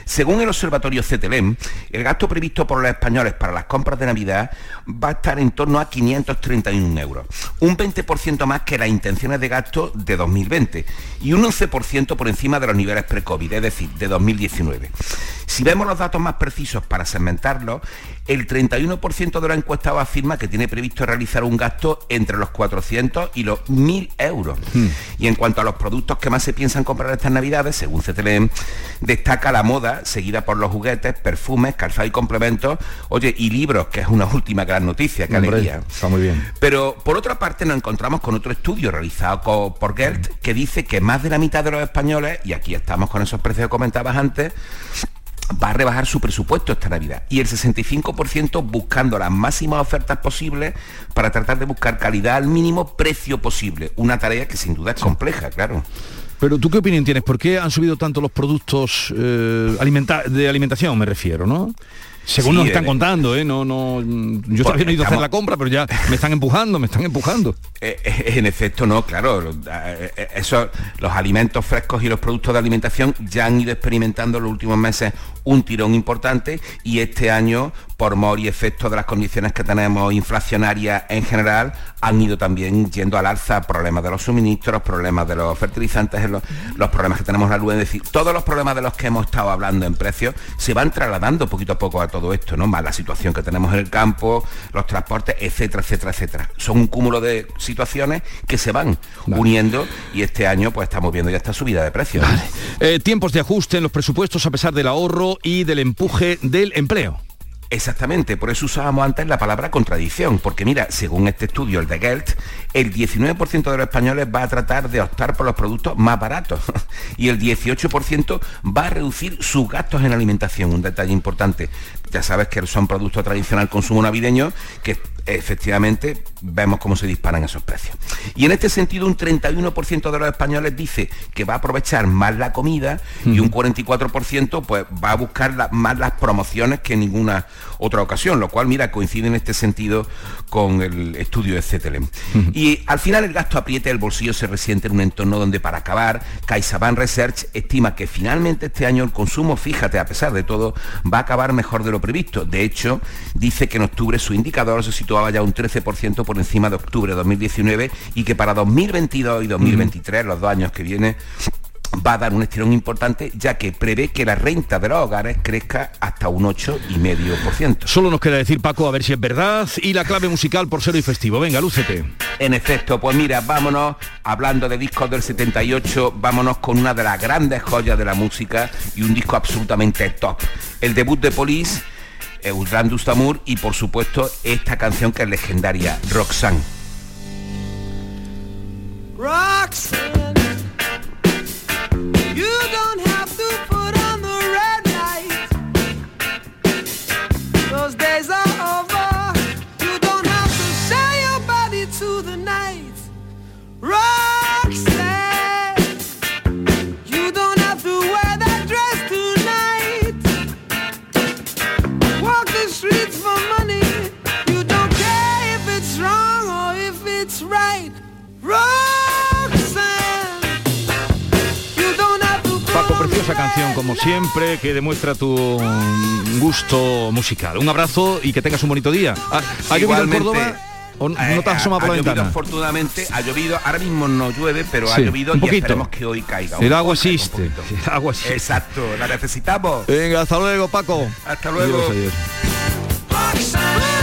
según el observatorio CTLM, el gasto previsto por los españoles para las compras de Navidad va a estar en torno a 531 euros, un 20% más que las intenciones de gasto de 2020 y un 11% por encima de los niveles pre-COVID, es decir, de 2019. Si vemos los datos más precisos para segmentarlos, el 31% de los encuestados afirma que tiene previsto realizar un gasto entre los 400 y los 1.000 euros. Y en cuanto a los productos que más se piensan comprar estas navidades, según CTLM, destaca la moda, seguida por los juguetes, perfumes, calzado y complementos, oye, y libros, que es una última gran noticia, qué Hombre, alegría. Está muy bien. Pero por otra parte nos encontramos con otro estudio realizado por Gelt que dice que más de la mitad de los españoles, y aquí estamos con esos precios que comentabas antes, va a rebajar su presupuesto esta Navidad y el 65% buscando las máximas ofertas posibles para tratar de buscar calidad al mínimo precio posible. Una tarea que sin duda es compleja, claro. Pero tú qué opinión tienes? ¿Por qué han subido tanto los productos eh, alimenta- de alimentación, me refiero, ¿no? Según Sí, nos están eh, contando, ¿eh? No, no, yo Porque también he ido a hacer la compra, pero ya me están empujando, me están empujando. Eh, en efecto, no, claro. Eso, los alimentos frescos y los productos de alimentación ya han ido experimentando en los últimos meses un tirón importante y este año, por mor y efecto de las condiciones que tenemos inflacionarias en general, han ido también yendo al alza problemas de los suministros, problemas de los fertilizantes, los, los problemas que tenemos en la luz, es decir, todos los problemas de los que hemos estado hablando en precios se van trasladando poquito a poco a todo esto, ¿no? Más la situación que tenemos en el campo, los transportes, etcétera, etcétera, etcétera. Son un cúmulo de situaciones que se van uniendo y este año pues estamos viendo ya esta subida de precios. Eh, tiempos de ajuste en los presupuestos a pesar del ahorro y del empuje del empleo. Exactamente, por eso usábamos antes la palabra contradicción, porque mira, según este estudio, el de Gelt, el 19% de los españoles va a tratar de optar por los productos más baratos y el 18% va a reducir sus gastos en alimentación, un detalle importante. Ya sabes que son productos tradicional consumo navideño que efectivamente vemos cómo se disparan esos precios. Y en este sentido, un 31% de los españoles dice que va a aprovechar más la comida y un 44% pues va a buscar la- más las promociones que en ninguna otra ocasión, lo cual, mira, coincide en este sentido con el estudio de CTLM. Y al final el gasto apriete el bolsillo se resiente en un entorno donde para acabar, CaixaBank Research estima que finalmente este año el consumo, fíjate, a pesar de todo, va a acabar mejor de lo previsto. De hecho, dice que en octubre su indicador se situaba ya un 13% por encima de octubre de 2019 y que para 2022 y 2023, los dos años que vienen, va a dar un estirón importante ya que prevé que la renta de los hogares crezca hasta un 8,5%. Solo nos queda decir, Paco, a ver si es verdad, y la clave musical por ser hoy festivo. Venga, lúcete. En efecto, pues mira, vámonos, hablando de discos del 78, vámonos con una de las grandes joyas de la música y un disco absolutamente top. El debut de Police, Eudran Dustamur y por supuesto esta canción que es legendaria, Roxanne. Roxanne, canción como siempre que demuestra tu gusto musical. Un abrazo y que tengas un bonito día. ¿Ha, ha llovido en Igualmente, Córdoba? ¿O no eh, te has asomado por ha la llovido, ventana? afortunadamente ha llovido, ahora mismo no llueve, pero ha llovido un y poquito. esperemos que hoy caiga. El agua poco, existe. El agua existe. Exacto, la necesitamos. Venga, hasta luego, Paco. Hasta luego. Adiós, adiós.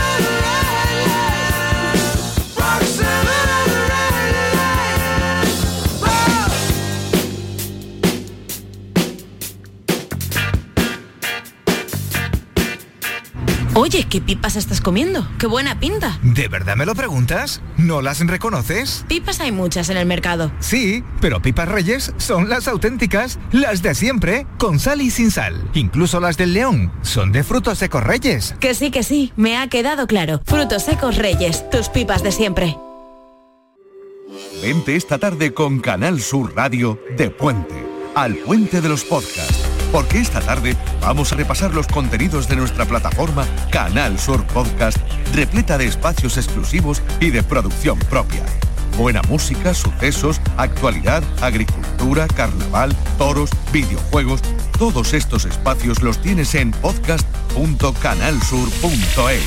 Oye, ¿qué pipas estás comiendo? ¡Qué buena pinta! ¿De verdad me lo preguntas? ¿No las reconoces? Pipas hay muchas en el mercado. Sí, pero pipas reyes son las auténticas, las de siempre, con sal y sin sal. Incluso las del león son de frutos secos reyes. Que sí, que sí, me ha quedado claro. Frutos secos reyes, tus pipas de siempre. Vente esta tarde con Canal Sur Radio de Puente, al Puente de los Podcasts. Porque esta tarde vamos a repasar los contenidos de nuestra plataforma Canal Sur Podcast, repleta de espacios exclusivos y de producción propia. Buena música, sucesos, actualidad, agricultura, carnaval, toros, videojuegos. Todos estos espacios los tienes en podcast.canalsur.es.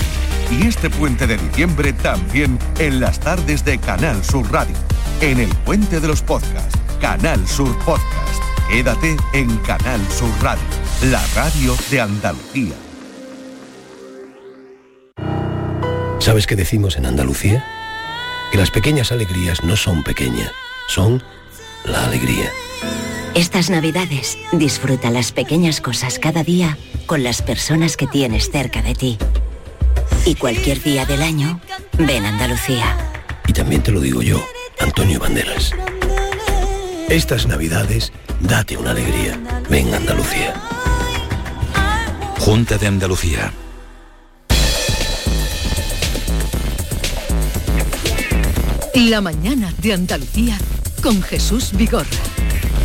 Y este puente de diciembre también en las tardes de Canal Sur Radio. En el puente de los podcasts, Canal Sur Podcast. Quédate en Canal Sur Radio, la radio de Andalucía. ¿Sabes qué decimos en Andalucía? Que las pequeñas alegrías no son pequeñas, son la alegría. Estas navidades disfruta las pequeñas cosas cada día con las personas que tienes cerca de ti. Y cualquier día del año, ven Andalucía. Y también te lo digo yo, Antonio Banderas. Estas navidades, date una alegría. Ven Andalucía. Junta de Andalucía. La mañana de Andalucía con Jesús Vigorra.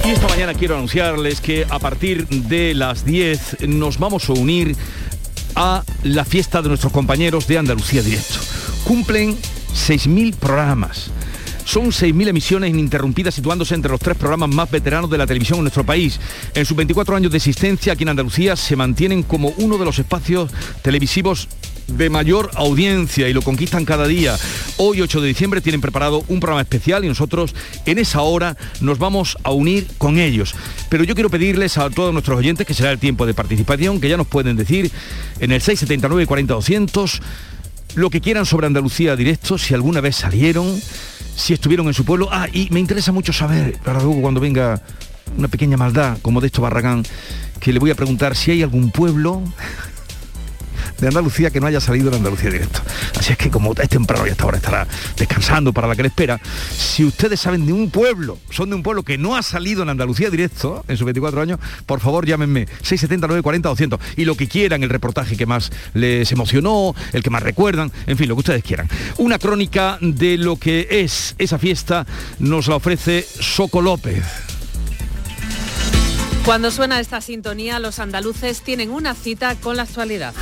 Y esta mañana quiero anunciarles que a partir de las 10 nos vamos a unir a la fiesta de nuestros compañeros de Andalucía Directo. Cumplen 6.000 programas. Son 6.000 emisiones ininterrumpidas situándose entre los tres programas más veteranos de la televisión en nuestro país. En sus 24 años de existencia aquí en Andalucía se mantienen como uno de los espacios televisivos de mayor audiencia y lo conquistan cada día. Hoy 8 de diciembre tienen preparado un programa especial y nosotros en esa hora nos vamos a unir con ellos. Pero yo quiero pedirles a todos nuestros oyentes que será el tiempo de participación, que ya nos pueden decir en el 679 40 200 lo que quieran sobre Andalucía directo, si alguna vez salieron, si estuvieron en su pueblo. Ah, y me interesa mucho saber, para luego cuando venga una pequeña maldad como de esto Barragán, que le voy a preguntar si hay algún pueblo de Andalucía que no haya salido en Andalucía directo. Así es que como es temprano y hasta ahora estará descansando para la que le espera, si ustedes saben de un pueblo, son de un pueblo que no ha salido en Andalucía directo en sus 24 años, por favor llámenme 679 40 200 y lo que quieran, el reportaje que más les emocionó, el que más recuerdan, en fin, lo que ustedes quieran. Una crónica de lo que es esa fiesta nos la ofrece Soco López. Cuando suena esta sintonía, los andaluces tienen una cita con la actualidad.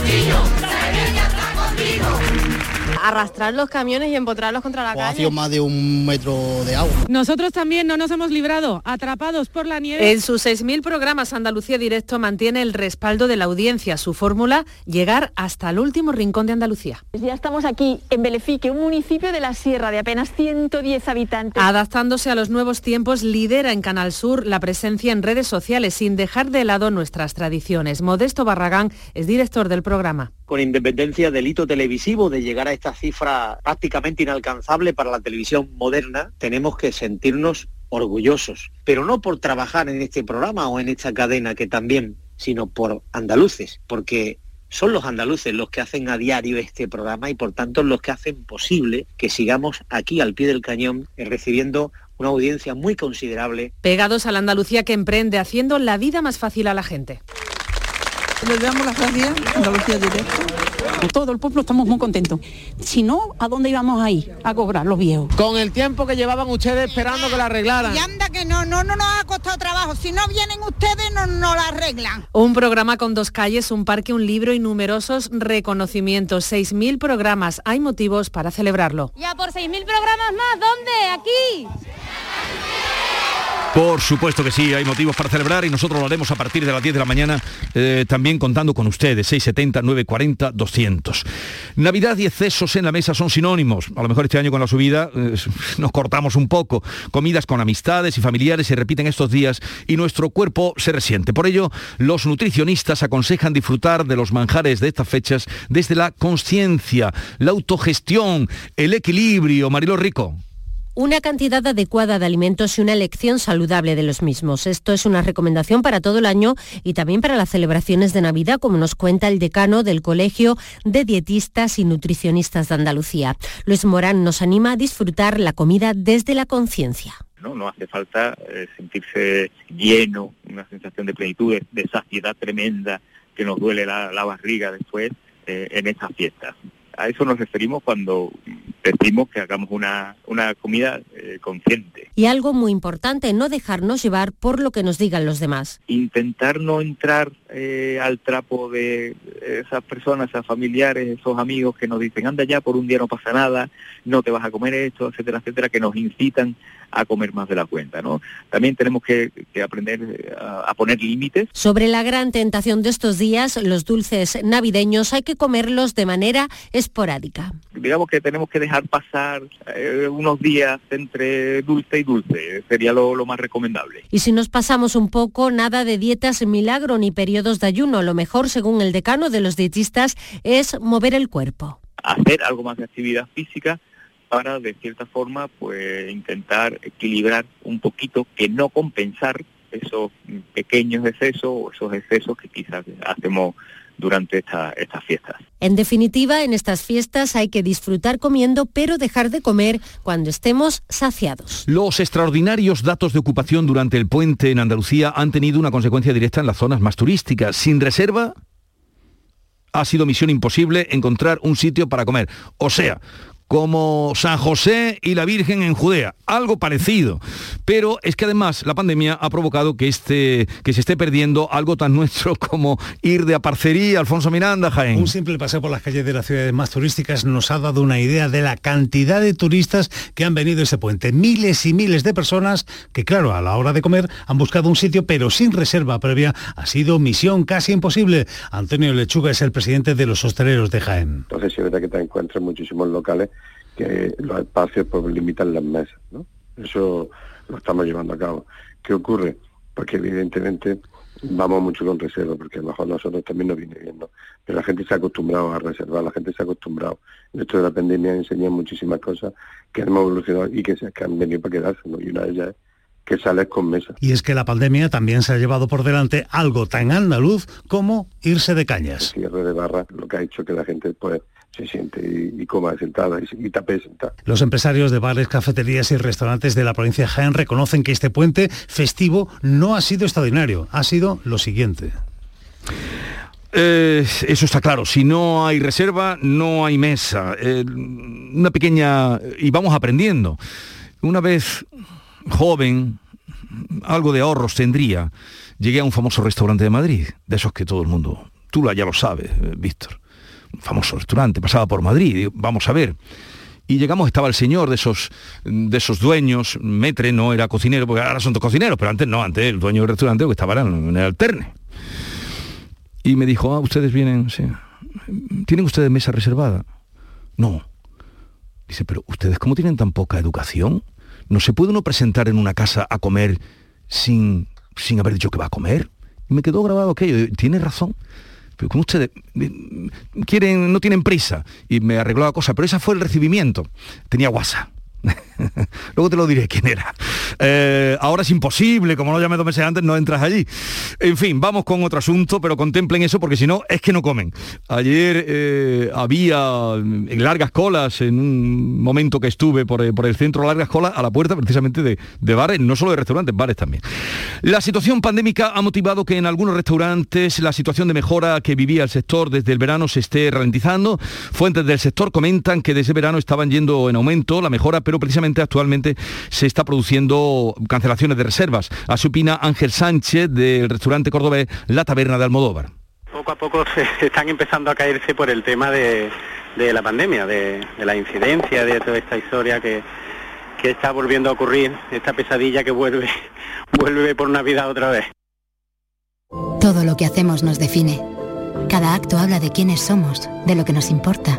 Castillo, Sevilla está contigo. Arrastrar los camiones y empotrarlos contra la O ha calle. sido más de un metro de agua. Nosotros también no nos hemos librado, atrapados por la nieve. En sus 6.000 programas Andalucía Directo mantiene el respaldo de la audiencia. Su fórmula, llegar hasta el último rincón de Andalucía. Ya estamos aquí en Belefique, un municipio de la sierra de apenas 110 habitantes. Adaptándose a los nuevos tiempos, lidera en Canal Sur la presencia en redes sociales sin dejar de lado nuestras tradiciones. Modesto Barragán es director del programa. Con independencia del hito televisivo de llegar a esta cifra prácticamente inalcanzable para la televisión moderna, tenemos que sentirnos orgullosos, pero no por trabajar en este programa o en esta cadena que también, sino por andaluces, porque son los andaluces los que hacen a diario este programa y por tanto los que hacen posible que sigamos aquí al pie del cañón eh, recibiendo una audiencia muy considerable Pegados a la Andalucía que emprende, haciendo la vida más fácil a la gente. Les damos las gracias, Andalucía Directo. Todo el pueblo estamos muy contentos. Si no, ¿a dónde íbamos a ir? A cobrar los viejos. Con el tiempo que llevaban ustedes esperando que la arreglaran. Y anda que no, no, no nos ha costado trabajo. Si no vienen ustedes, no nos la arreglan. Un programa con dos calles, un parque, un libro y numerosos reconocimientos. 6.000 programas. Hay motivos para celebrarlo. Ya por 6.000 programas más, ¿dónde? Aquí. Por supuesto que sí, hay motivos para celebrar y nosotros lo haremos a partir de las 10 de la mañana, eh, también contando con ustedes, 670, 940, 200. Navidad y excesos en la mesa son sinónimos. A lo mejor este año con la subida eh, nos cortamos un poco. Comidas con amistades y familiares se repiten estos días y nuestro cuerpo se resiente. Por ello, los nutricionistas aconsejan disfrutar de los manjares de estas fechas desde la conciencia, la autogestión, el equilibrio. Marilo Rico. Una cantidad adecuada de alimentos y una elección saludable de los mismos. Esto es una recomendación para todo el año y también para las celebraciones de Navidad, como nos cuenta el decano del Colegio de Dietistas y Nutricionistas de Andalucía. Luis Morán nos anima a disfrutar la comida desde la conciencia. ¿no? Hace falta eh, sentirse lleno, una sensación de plenitud, de, saciedad tremenda, que nos duele la, la barriga después eh, en estas fiestas. A eso nos referimos cuando decimos que hagamos una, una comida eh, consciente. Y algo muy importante, no dejarnos llevar por lo que nos digan los demás. Intentar no entrar eh, al trapo de esas personas, esas familiares, esos amigos que nos dicen, anda ya, por un día no pasa nada, no te vas a comer esto, etcétera, etcétera, que nos incitan a comer más de la cuenta, ¿no? También tenemos que, que aprender eh, a, a poner límites Sobre la gran tentación de estos días, los dulces navideños hay que comerlos de manera esporádica. digamos que tenemos que dejar pasar eh, unos días entre dulce y dulce, sería lo, lo más recomendable. Y si nos pasamos un poco, nada de dietas milagro ni periodos de ayuno. Lo mejor, según el decano de los dietistas, es mover el cuerpo. Hacer algo más de actividad física para, de cierta forma, pues intentar equilibrar un poquito, que no compensar esos pequeños excesos o esos excesos que quizás hacemos durante esta- estas fiestas. En definitiva, en estas fiestas hay que disfrutar comiendo, pero dejar de comer cuando estemos saciados. Los extraordinarios datos de ocupación durante el puente en Andalucía han tenido una consecuencia directa en las zonas más turísticas. Sin reserva, ha sido misión imposible encontrar un sitio para comer. O sea, como San José y la Virgen en Judea, algo parecido. Pero es que además la pandemia ha provocado que, este, que se esté perdiendo algo tan nuestro como ir de aparcería, Alfonso Miranda, Jaén. Un simple paseo por las calles de las ciudades más turísticas nos ha dado una idea de la cantidad de turistas que han venido a ese puente. Miles y miles de personas que, claro, a la hora de comer han buscado un sitio, pero sin reserva previa. Ha sido misión casi imposible. Antonio Lechuga es el presidente de los hosteleros de Jaén. Entonces es verdad que te encuentras muchísimos locales que los espacios pues, limitan las mesas, ¿no? Eso lo estamos llevando a cabo. ¿Qué ocurre? Porque evidentemente vamos mucho con reserva, porque a lo mejor nosotros también nos viene bien, ¿no? Pero la gente se ha acostumbrado a reservar, la gente se ha acostumbrado. Esto de la pandemia ha enseñado muchísimas cosas que hemos evolucionado y que, se, que han venido para quedarse, ¿no? Y una de ellas es que sales con mesa. Y es que la pandemia también se ha llevado por delante algo tan andaluz como irse de cañas. cierre de barra, lo que ha hecho que la gente pues se siente y, y coma sentada y, y tape sentada. Los empresarios de bares, cafeterías y restaurantes de la provincia de Jaén reconocen que este puente festivo no ha sido extraordinario, ha sido lo siguiente. Eh, eso está claro. Si no hay reserva, no hay mesa. Eh, una pequeña... Y vamos aprendiendo. Una vez joven, algo de ahorros tendría. Llegué a un famoso restaurante de Madrid, de esos que todo el mundo... Tú la- ya lo sabes, eh, Víctor. Un famoso restaurante, pasaba por Madrid, vamos a ver. Y llegamos, estaba el señor de esos, de esos dueños, Metre no era cocinero, porque ahora son dos cocineros, pero antes no, antes el dueño del restaurante que estaba en el alterne. Y me dijo, ah, ustedes vienen. ¿Tienen ustedes mesa reservada? No. Dice, pero ustedes cómo tienen tan poca educación? ¿No se puede uno presentar en una casa a comer sin, sin haber dicho que va a comer? Y me quedó grabado aquello. Tiene razón. Pero como ustedes quieren, no tienen prisa. Y me arregló la cosa. Pero ese fue el recibimiento. Tenía WhatsApp. Luego te lo diré quién era. Eh, ahora es imposible, como lo llamé dos meses antes, no entras allí. En fin, vamos con otro asunto, pero contemplen eso porque si no, es que no comen. Ayer eh, había largas colas en un momento que estuve por, eh, por, el centro, largas colas a la puerta precisamente de, de bares, no solo de restaurantes, bares también. La situación pandémica ha motivado que en algunos restaurantes la situación de mejora que vivía el sector desde el verano se esté ralentizando. Fuentes del sector comentan que desde verano estaban yendo en aumento la mejora pero precisamente actualmente se está produciendo cancelaciones de reservas. Así opina Ángel Sánchez del restaurante cordobés La Taberna de Almodóvar. Poco a poco se están empezando a caerse por el tema de, de la pandemia, de, de, la incidencia, de toda esta historia que, que está volviendo a ocurrir, esta pesadilla que vuelve, vuelve por Navidad otra vez. Todo lo que hacemos nos define. Cada acto habla de quiénes somos, de lo que nos importa.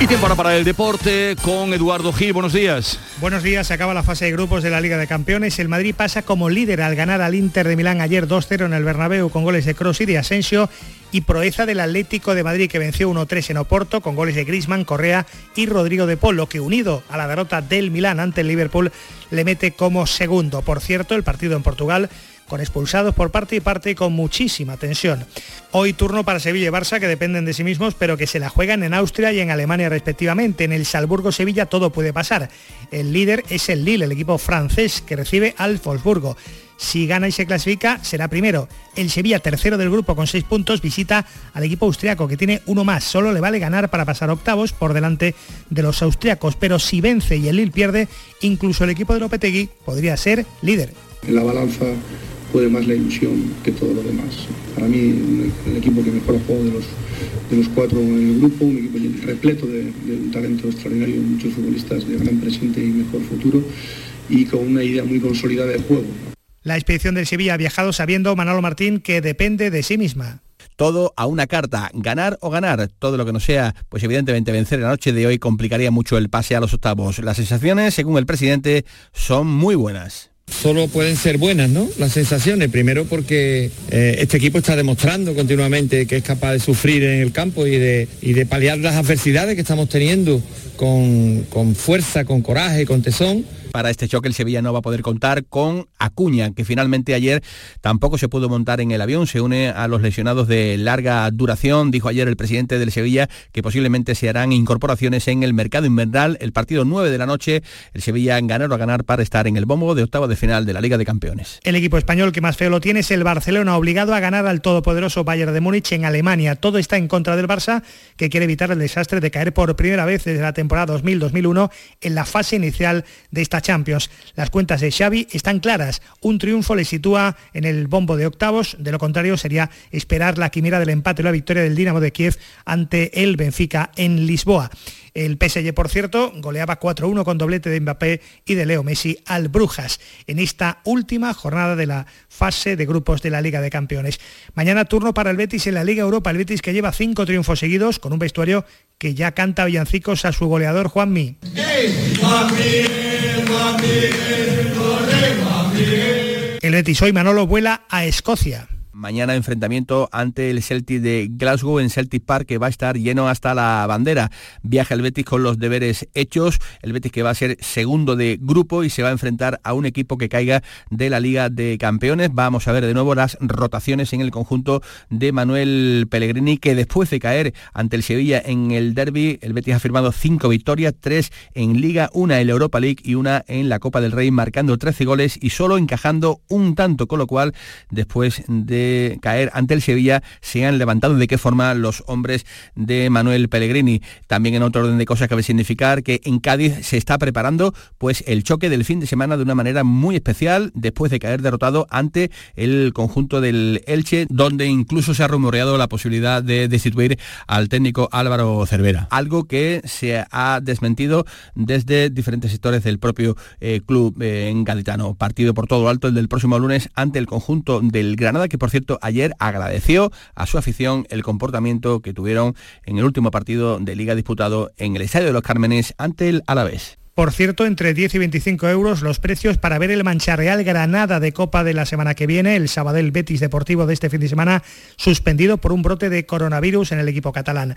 Y tiempo ahora para el deporte con Eduardo Gil. Buenos días. Buenos días. Se acaba la fase de grupos de la Liga de Campeones. El Madrid pasa como líder al ganar al Inter de Milán ayer 2-0 en el Bernabéu con goles de Kroos y de Asensio y proeza del Atlético de Madrid que venció 1-3 en Oporto con goles de Grisman, Correa y Rodrigo de Polo que unido a la derrota del Milán ante el Liverpool le mete como segundo. Por cierto, el partido en Portugal con expulsados por parte y parte con muchísima tensión. Hoy turno para Sevilla y Barça que dependen de sí mismos pero que se la juegan en Austria y en Alemania respectivamente. En el Salzburgo-Sevilla todo puede pasar. El líder es el Lille, el equipo francés que recibe al Wolfsburgo. Si gana y se clasifica, será primero. El Sevilla, tercero del grupo con seis puntos, visita al equipo austriaco que tiene uno más. Solo le vale ganar para pasar octavos por delante de los austriacos. Pero si vence y el Lille pierde, incluso el equipo de Lopetegui podría ser líder. En la balanza puede más la ilusión que todo lo demás. Para mí, el equipo que mejor ha jugado de los, de los cuatro en el grupo, un equipo repleto de, de un talento extraordinario, muchos futbolistas de gran presente y mejor futuro y con una idea muy consolidada de juego. La expedición del Sevilla ha viajado sabiendo Manolo Martín que depende de sí misma todo a una carta, ganar o ganar, todo lo que no sea, pues evidentemente vencer la noche de hoy complicaría mucho el pase a los octavos. Las sensaciones, según el presidente, son muy buenas. Solo pueden ser buenas, ¿no? Las sensaciones. Primero porque eh, este equipo está demostrando continuamente que es capaz de sufrir en el campo y de, y de paliar las adversidades que estamos teniendo con, con fuerza, con coraje, con tesón para este choque el Sevilla no va a poder contar con Acuña, que finalmente ayer tampoco se pudo montar en el avión, se une a los lesionados de larga duración, dijo ayer el presidente del Sevilla que posiblemente se harán incorporaciones en el mercado invernal, el partido 9 de la noche, el Sevilla ganar o ganar para estar en el bombo de octavo de final de la Liga de Campeones. El equipo español que más feo lo tiene es el Barcelona, obligado a ganar al todopoderoso Bayern de Múnich en Alemania. Todo está en contra del Barça, que quiere evitar el desastre de caer por primera vez desde la temporada 2000-2001 en la fase inicial de esta Champions. Las cuentas de Xavi están claras. Un triunfo le sitúa en el bombo de octavos. De lo contrario sería esperar la quimera del empate o la victoria del Dinamo de Kiev ante el Benfica en Lisboa. El PSG, por cierto, goleaba 4-1 con doblete de Mbappé y de Leo Messi al Brujas en esta última jornada de la fase de grupos de la Liga de Campeones. Mañana turno para el Betis en la Liga Europa, el Betis que lleva cinco triunfos seguidos con un vestuario que ya canta villancicos a su goleador Juanmi. El Betis Manolo vuela a Escocia. Mañana enfrentamiento ante el Celtic de Glasgow en Celtic Park que va a estar lleno hasta la bandera. Viaja el Betis con los deberes hechos. El Betis que va a ser segundo de grupo y se va a enfrentar a un equipo que caiga de la Liga de Campeones. Vamos a ver de nuevo las rotaciones en el conjunto de Manuel Pellegrini que después de caer ante el Sevilla en el derby, el Betis ha firmado cinco victorias, tres en Liga, una en Europa League y una en la Copa del Rey, marcando 13 goles y solo encajando un tanto, con lo cual después de caer ante el Sevilla se han levantado de qué forma los hombres de Manuel Pellegrini. También en otro orden de cosas cabe significar que en Cádiz se está preparando pues el choque del fin de semana de una manera muy especial después de caer derrotado ante el conjunto del Elche, donde incluso se ha rumoreado la posibilidad de destituir al técnico Álvaro Cervera, algo que se ha desmentido desde diferentes sectores del propio eh, club eh, en gaditano. Partido por todo alto el del próximo lunes ante el conjunto del Granada, que por cierto ayer agradeció a su afición el comportamiento que tuvieron en el último partido de liga disputado en el Estadio de los Cármenes ante el Alavés. Por cierto, entre 10 y 25 euros los precios para ver el Mancharreal Granada de Copa de la semana que viene, el Sabadell Betis Deportivo de este fin de semana, suspendido por un brote de coronavirus en el equipo catalán.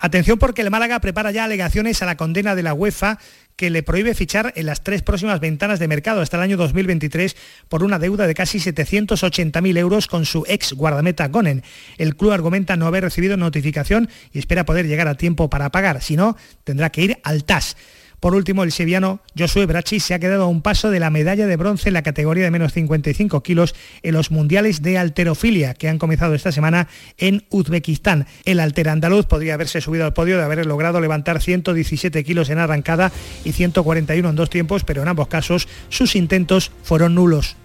Atención porque el Málaga prepara ya alegaciones a la condena de la UEFA que le prohíbe fichar en las tres próximas ventanas de mercado hasta el año 2023 por una deuda de casi 780.000 euros con su ex guardameta Gonen. El club argumenta no haber recibido notificación y espera poder llegar a tiempo para pagar, si no, tendrá que ir al TAS. Por último, el seviano Josué Brachi se ha quedado a un paso de la medalla de bronce en la categoría de menos 55 kilos en los mundiales de alterofilia que han comenzado esta semana en Uzbekistán. El alter andaluz podría haberse subido al podio de haber logrado levantar 117 kilos en arrancada y 141 en dos tiempos, pero en ambos casos sus intentos fueron nulos.